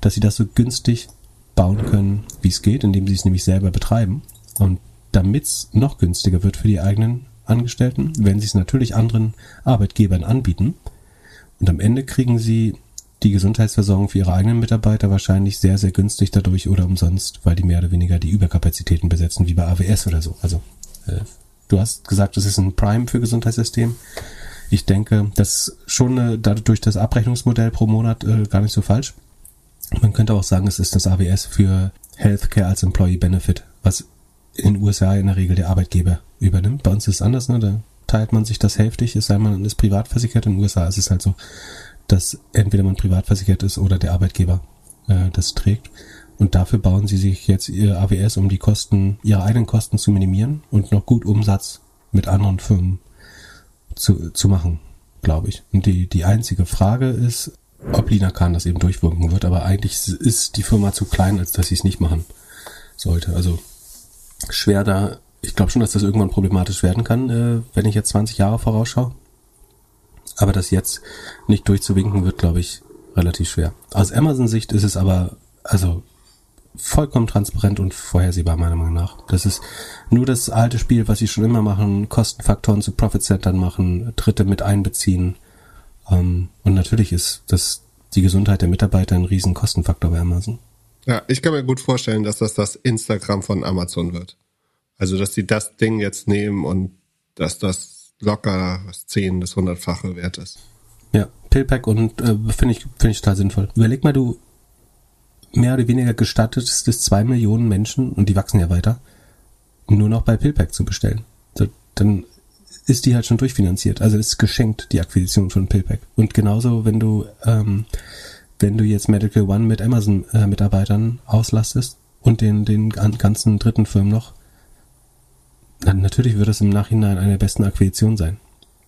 [SPEAKER 2] dass sie das so günstig bauen können, wie es geht, indem sie es nämlich selber betreiben. Und damit es noch günstiger wird für die eigenen Angestellten, werden sie es natürlich anderen Arbeitgebern anbieten. Und am Ende kriegen sie die Gesundheitsversorgung für ihre eigenen Mitarbeiter wahrscheinlich sehr, sehr günstig dadurch oder umsonst, weil die mehr oder weniger die Überkapazitäten besetzen, wie bei AWS oder so. Also, äh, du hast gesagt, es ist ein Prime für Gesundheitssystem. Ich denke, das ist schon äh, dadurch das Abrechnungsmodell pro Monat äh, gar nicht so falsch. Man könnte auch sagen, es ist das AWS für Healthcare als Employee Benefit, was in den USA in der Regel der Arbeitgeber übernimmt. Bei uns ist es anders, ne? Da teilt man sich das hälftig, es sei man ist privat versichert. In den USA ist es halt so, dass entweder man privat versichert ist oder der Arbeitgeber äh, das trägt. Und dafür bauen sie sich jetzt ihr AWS, um die Kosten, ihre eigenen Kosten zu minimieren und noch gut Umsatz mit anderen Firmen zu, zu machen, glaube ich. Und die, die einzige Frage ist, ob Lina Khan das eben durchwirken wird, aber eigentlich ist die Firma zu klein, als dass sie es nicht machen sollte. Also schwer da. Ich glaube schon, dass das irgendwann problematisch werden kann, äh, wenn ich jetzt 20 Jahre vorausschaue. Aber das jetzt nicht durchzuwinken wird, glaube ich, relativ schwer. Aus Amazon-Sicht ist es aber, also vollkommen transparent und vorhersehbar, meiner Meinung nach. Das ist nur das alte Spiel, was sie schon immer machen, Kostenfaktoren zu Profit-Centern machen, Dritte mit einbeziehen. Ähm, und natürlich ist das die Gesundheit der Mitarbeiter ein riesen Kostenfaktor bei Amazon.
[SPEAKER 1] Ja, ich kann mir gut vorstellen, dass das das Instagram von Amazon wird. Also, dass sie das Ding jetzt nehmen und dass das locker das 10 bis 100-fache wert ist.
[SPEAKER 2] Ja, Pillpack und äh, finde ich, finde ich total sinnvoll. Überleg mal, du mehr oder weniger gestattetest es zwei Millionen Menschen, und die wachsen ja weiter, nur noch bei Pillpack zu bestellen. So, dann ist die halt schon durchfinanziert. Also ist geschenkt, die Akquisition von Pillpack. Und genauso, wenn du ähm, wenn du jetzt Medical One mit Amazon-Mitarbeitern äh, auslastest und den, den ganzen dritten Firmen noch, dann natürlich wird es im Nachhinein eine der besten Akquisitionen sein.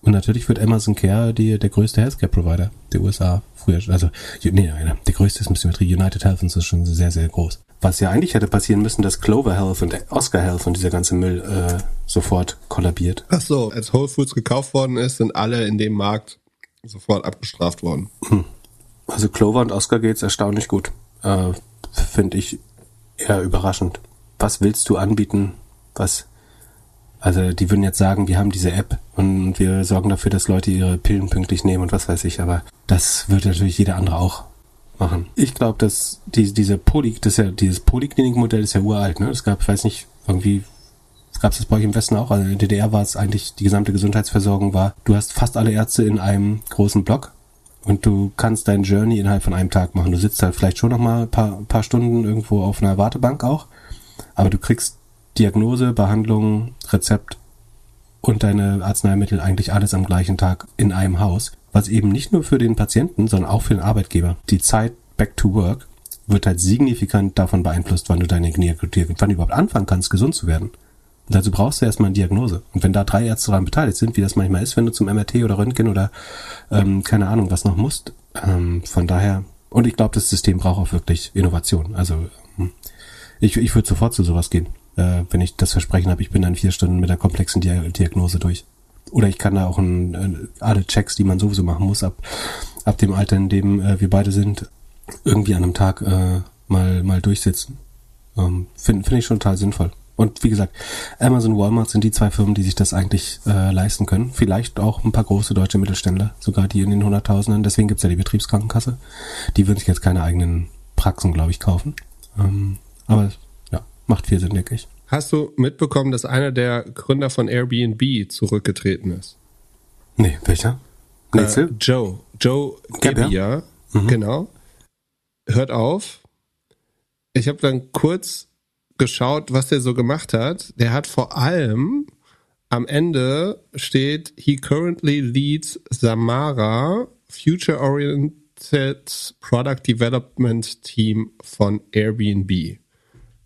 [SPEAKER 2] Und natürlich wird Amazon Care die, der größte Healthcare-Provider der USA früher, also, nee, der größte ist ein bisschen übertrieben. United Health ist schon sehr, sehr groß. Was ja eigentlich hätte passieren müssen, dass Clover Health und Oscar Health und dieser ganze Müll äh, sofort kollabiert.
[SPEAKER 1] Ach so, als Whole Foods gekauft worden ist, sind alle in dem Markt sofort abgestraft worden. Hm.
[SPEAKER 2] Also Clover und Oscar geht's erstaunlich gut. Äh, Finde ich eher überraschend. Was willst du anbieten? Was? Also die würden jetzt sagen, wir haben diese App und wir sorgen dafür, dass Leute ihre Pillen pünktlich nehmen und was weiß ich. Aber das würde natürlich jeder andere auch machen. Ich glaube, dass die, diese Poly, das ja, dieses Poliklinikmodell ist ja uralt, ne? Es gab, ich weiß nicht, irgendwie gab es das bei euch im Westen auch. Also in der DDR war es eigentlich, die gesamte Gesundheitsversorgung war, du hast fast alle Ärzte in einem großen Block und du kannst dein Journey innerhalb von einem Tag machen. Du sitzt halt vielleicht schon noch mal ein paar, paar Stunden irgendwo auf einer Wartebank auch, aber du kriegst Diagnose, Behandlung, Rezept und deine Arzneimittel eigentlich alles am gleichen Tag in einem Haus, was eben nicht nur für den Patienten, sondern auch für den Arbeitgeber. Die Zeit back to work wird halt signifikant davon beeinflusst, wann du deine Knie, wann du überhaupt anfangen kannst, gesund zu werden. Und dazu brauchst du erstmal eine Diagnose. Und wenn da drei Ärzte daran beteiligt sind, wie das manchmal ist, wenn du zum MRT oder Röntgen oder ähm, keine Ahnung was noch musst, ähm, von daher, und ich glaube, das System braucht auch wirklich Innovation. Also hm, ich, ich würde sofort zu sowas gehen, äh, wenn ich das Versprechen habe, ich bin dann vier Stunden mit einer komplexen Dia Diagnose durch. Oder ich kann da auch ein, äh, alle Checks, die man sowieso machen muss, ab, ab dem Alter, in dem äh, wir beide sind, irgendwie an einem Tag äh, mal, mal durchsetzen. Ähm, Finde find ich schon total sinnvoll. Und wie gesagt, Amazon, Walmart sind die zwei Firmen, die sich das eigentlich äh, leisten können. Vielleicht auch ein paar große deutsche Mittelständler, sogar die in den Hunderttausenden. Deswegen gibt's ja die Betriebskrankenkasse. Die würden sich jetzt keine eigenen Praxen, glaube ich, kaufen. Ähm, aber macht viel Sinn, denke ich.
[SPEAKER 1] Hast du mitbekommen, dass einer der Gründer von Airbnb zurückgetreten ist?
[SPEAKER 2] Nee, welcher?
[SPEAKER 1] Äh, Joe. Joe Gebbia, mhm. genau. Hört auf. Ich habe dann kurz geschaut, was der so gemacht hat. Der hat vor allem am Ende steht, he currently leads Samara, future-oriented product development team von Airbnb.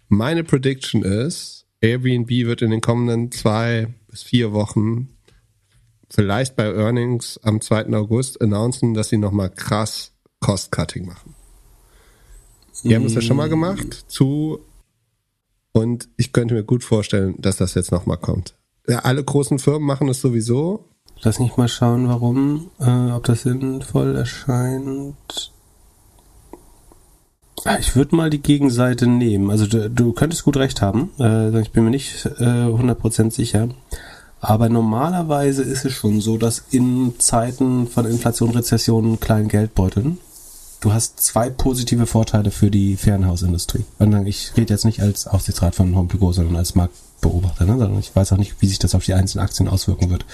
[SPEAKER 1] Meine Prediction ist, Airbnb wird in den kommenden zwei bis vier Wochen vielleicht bei Earnings am 2. August announcen, dass sie nochmal krass Cost-Cutting machen. Die haben es ja schon mal gemacht zu und ich könnte mir gut vorstellen, dass das jetzt nochmal kommt. Ja, alle großen Firmen machen es sowieso.
[SPEAKER 2] Lass mich mal schauen, warum, äh, ob das sinnvoll erscheint. Ich würde mal die Gegenseite nehmen. Also du, du könntest gut recht haben. Äh, ich bin mir nicht äh, 100% sicher. Aber normalerweise ist es schon so, dass in Zeiten von Inflation, Rezession, kleinen Geldbeuteln du hast zwei positive Vorteile für die Ferienhausindustrie. Und ich rede jetzt nicht als Aufsichtsrat von Home to Go, sondern als Marktbeobachter, ne? sondern ich weiß auch nicht, wie sich das auf die einzelnen Aktien auswirken wird.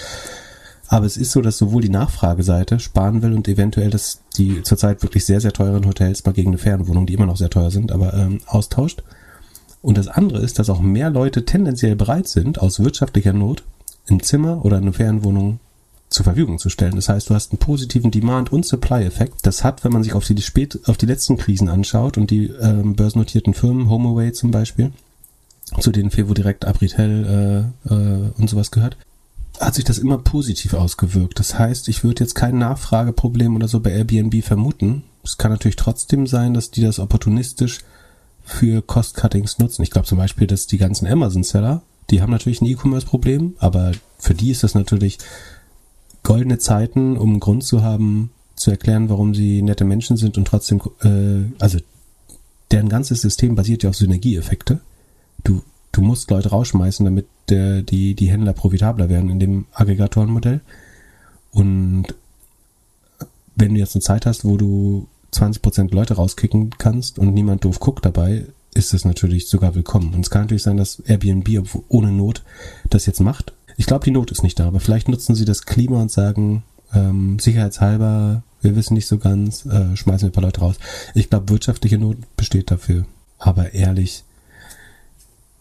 [SPEAKER 2] Aber es ist so, dass sowohl die Nachfrageseite sparen will und eventuell dass die zurzeit wirklich sehr, sehr teuren Hotels mal gegen eine Ferienwohnung, die immer noch sehr teuer sind, aber ähm, austauscht. Und das andere ist, dass auch mehr Leute tendenziell bereit sind, aus wirtschaftlicher Not ein Zimmer oder eine Ferienwohnung zur Verfügung zu stellen. Das heißt, du hast einen positiven Demand- und Supply-Effekt. Das hat, wenn man sich auf die, spät, auf die letzten Krisen anschaut und die ähm, börsennotierten Firmen, HomeAway zum Beispiel, zu denen Fevo direkt, Abritel äh, äh, und sowas gehört, hat sich das immer positiv ausgewirkt. Das heißt, ich würde jetzt kein Nachfrageproblem oder so bei Airbnb vermuten. Es kann natürlich trotzdem sein, dass die das opportunistisch für Cost-Cuttings nutzen. Ich glaube zum Beispiel, dass die ganzen Amazon-Seller, die haben natürlich ein E-Commerce-Problem, aber für die ist das natürlich goldene Zeiten, um einen Grund zu haben, zu erklären, warum sie nette Menschen sind und trotzdem, äh, also deren ganzes System basiert ja auf Synergieeffekte. Du, du musst Leute rausschmeißen, damit der, die, die Händler profitabler werden in dem Aggregatorenmodell. Und wenn du jetzt eine Zeit hast, wo du 20% Leute rauskicken kannst und niemand doof guckt dabei, ist das natürlich sogar willkommen. Und es kann natürlich sein, dass Airbnb ohne Not das jetzt macht ich glaube, die Not ist nicht da, aber vielleicht nutzen sie das Klima und sagen, ähm, sicherheitshalber, wir wissen nicht so ganz, äh, schmeißen wir ein paar Leute raus. Ich glaube, wirtschaftliche Not besteht dafür, aber ehrlich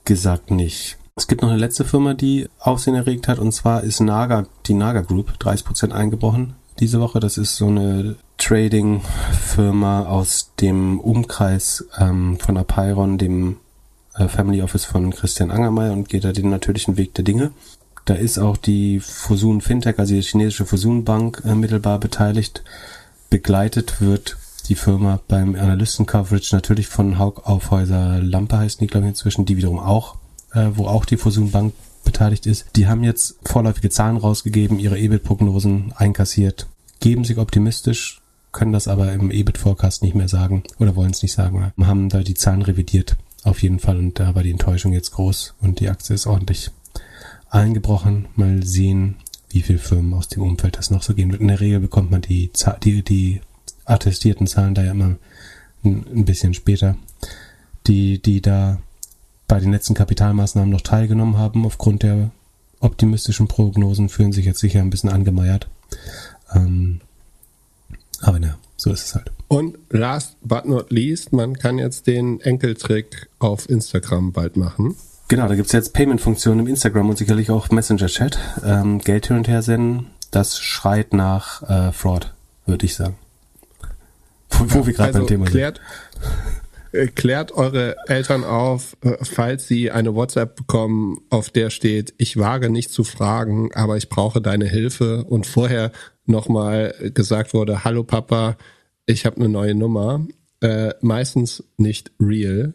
[SPEAKER 2] gesagt nicht. Es gibt noch eine letzte Firma, die Aufsehen erregt hat, und zwar ist Naga, die Naga Group, 30% eingebrochen diese Woche. Das ist so eine Trading-Firma aus dem Umkreis ähm, von Apeiron, dem äh, Family Office von Christian Angermeier und geht da den natürlichen Weg der Dinge. Da ist auch die Fusun Fintech, also die chinesische Fusun Bank, äh, mittelbar beteiligt. Begleitet wird die Firma beim Analysten-Coverage natürlich von Haug Aufhäuser Lampe heißt die, glaube ich, inzwischen, die wiederum auch, äh, wo auch die Fusun Bank beteiligt ist. Die haben jetzt vorläufige Zahlen rausgegeben, ihre EBIT-Prognosen einkassiert, geben sich optimistisch, können das aber im EBIT-Forecast nicht mehr sagen oder wollen es nicht sagen, haben da die Zahlen revidiert. Auf jeden Fall und da war die Enttäuschung jetzt groß und die Aktie ist ordentlich eingebrochen. Mal sehen, wie viele Firmen aus dem Umfeld das noch so gehen wird. In der Regel bekommt man die, die, die attestierten Zahlen da ja immer ein, bisschen später, die, die da bei den letzten Kapitalmaßnahmen noch teilgenommen haben, aufgrund der optimistischen Prognosen, fühlen sich jetzt sicher ein bisschen angemeiert. Ähm, aber naja, so ist es halt.
[SPEAKER 1] Und last but not least, man kann jetzt den Enkeltrick auf Instagram bald machen.
[SPEAKER 2] Genau, da gibt's jetzt Payment-Funktionen im Instagram und sicherlich auch Messenger-Chat. Ähm, Geld hin und her senden, das schreit nach äh, Fraud, würde ich sagen. Wo, wir gerade
[SPEAKER 1] Also
[SPEAKER 2] beim Thema
[SPEAKER 1] klärt, äh, klärt eure Eltern auf, äh, falls sie eine WhatsApp bekommen, auf der steht, ich wage nicht zu fragen, aber ich brauche deine Hilfe und vorher nochmal gesagt wurde, hallo Papa, ich habe eine neue Nummer. Äh, meistens nicht real.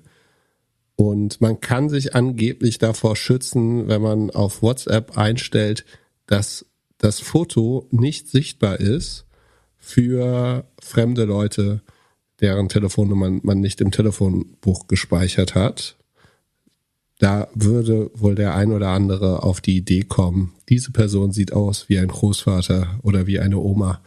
[SPEAKER 1] Und man kann sich angeblich davor schützen, wenn man auf WhatsApp einstellt, dass das Foto nicht sichtbar ist für fremde Leute, deren Telefonnummern man nicht im Telefonbuch gespeichert hat. Da würde wohl der ein oder andere auf die Idee kommen, diese Person sieht aus wie ein Großvater oder wie eine Oma,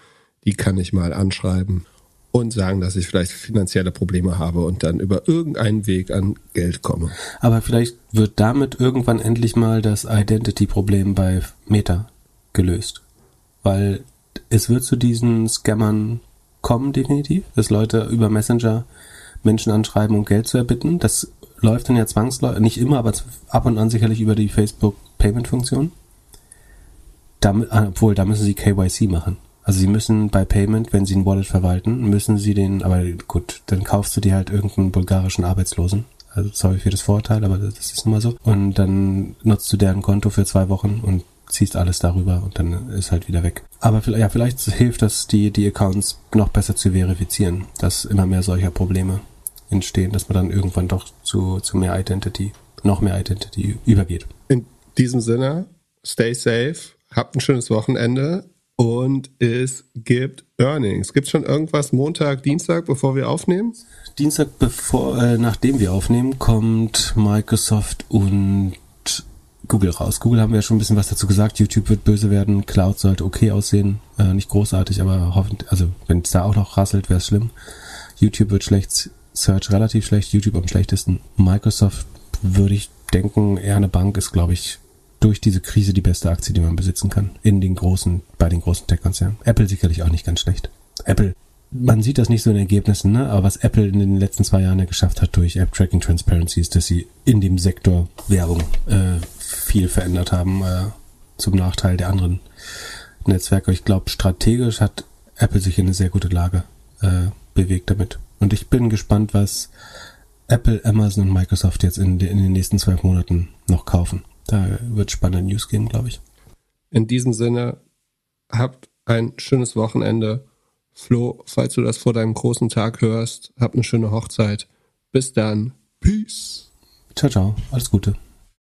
[SPEAKER 1] die kann ich mal anschreiben und sagen, dass ich vielleicht finanzielle Probleme habe und dann über irgendeinen Weg an Geld komme.
[SPEAKER 2] Aber vielleicht wird damit irgendwann endlich mal das Identity-Problem bei Meta gelöst. Weil es wird zu diesen Scammern kommen, definitiv, dass Leute über Messenger Menschen anschreiben, um Geld zu erbitten. Das läuft dann ja zwangsläufig, nicht immer, aber ab und an sicherlich über die Facebook Payment-Funktion. Da, obwohl, da müssen sie KYC machen. Also sie müssen bei Payment, wenn sie ein Wallet verwalten, müssen sie den, aber gut, dann kaufst du dir halt irgendeinen bulgarischen Arbeitslosen. Also sorry für das Vorteil, aber das ist nun mal so. Und dann nutzt du deren Konto für zwei Wochen und ziehst alles darüber und dann ist halt wieder weg. Aber vielleicht, ja, vielleicht hilft das, die, die Accounts noch besser zu verifizieren, dass immer mehr solcher Probleme entstehen, dass man dann irgendwann doch zu, zu mehr Identity, noch mehr Identity übergeht.
[SPEAKER 1] In diesem Sinne, stay safe, habt ein schönes Wochenende und es gibt Earnings. Gibt schon irgendwas Montag, Dienstag, bevor wir aufnehmen?
[SPEAKER 2] Dienstag, bevor, äh, nachdem wir aufnehmen, kommt Microsoft und Google raus. Google haben wir ja schon ein bisschen was dazu gesagt. YouTube wird böse werden. Cloud sollte okay aussehen. Äh, nicht großartig, aber hoffentlich, also wenn es da auch noch rasselt, wäre es schlimm. YouTube wird schlecht. Search relativ schlecht. YouTube am schlechtesten. Microsoft würde ich denken, eher eine Bank ist, glaube ich, durch diese Krise die beste Aktie, die man besitzen kann. In den großen, bei den großen Tech-Konzernen. Apple sicherlich auch nicht ganz schlecht. Apple man sieht das nicht so in Ergebnissen, ne? aber was Apple in den letzten zwei Jahren ja geschafft hat durch App Tracking Transparency ist, dass sie in dem Sektor Werbung äh, viel verändert haben äh, zum Nachteil der anderen Netzwerke. Ich glaube, strategisch hat Apple sich in eine sehr gute Lage äh, bewegt damit. Und ich bin gespannt, was Apple, Amazon und Microsoft jetzt in, in den nächsten zwölf Monaten noch kaufen. Da wird spannende News geben, glaube ich.
[SPEAKER 1] In diesem Sinne, habt ein schönes Wochenende. Flo, falls du das vor deinem großen Tag hörst, hab eine schöne Hochzeit. Bis dann. Peace.
[SPEAKER 2] Ciao, ciao. Alles Gute.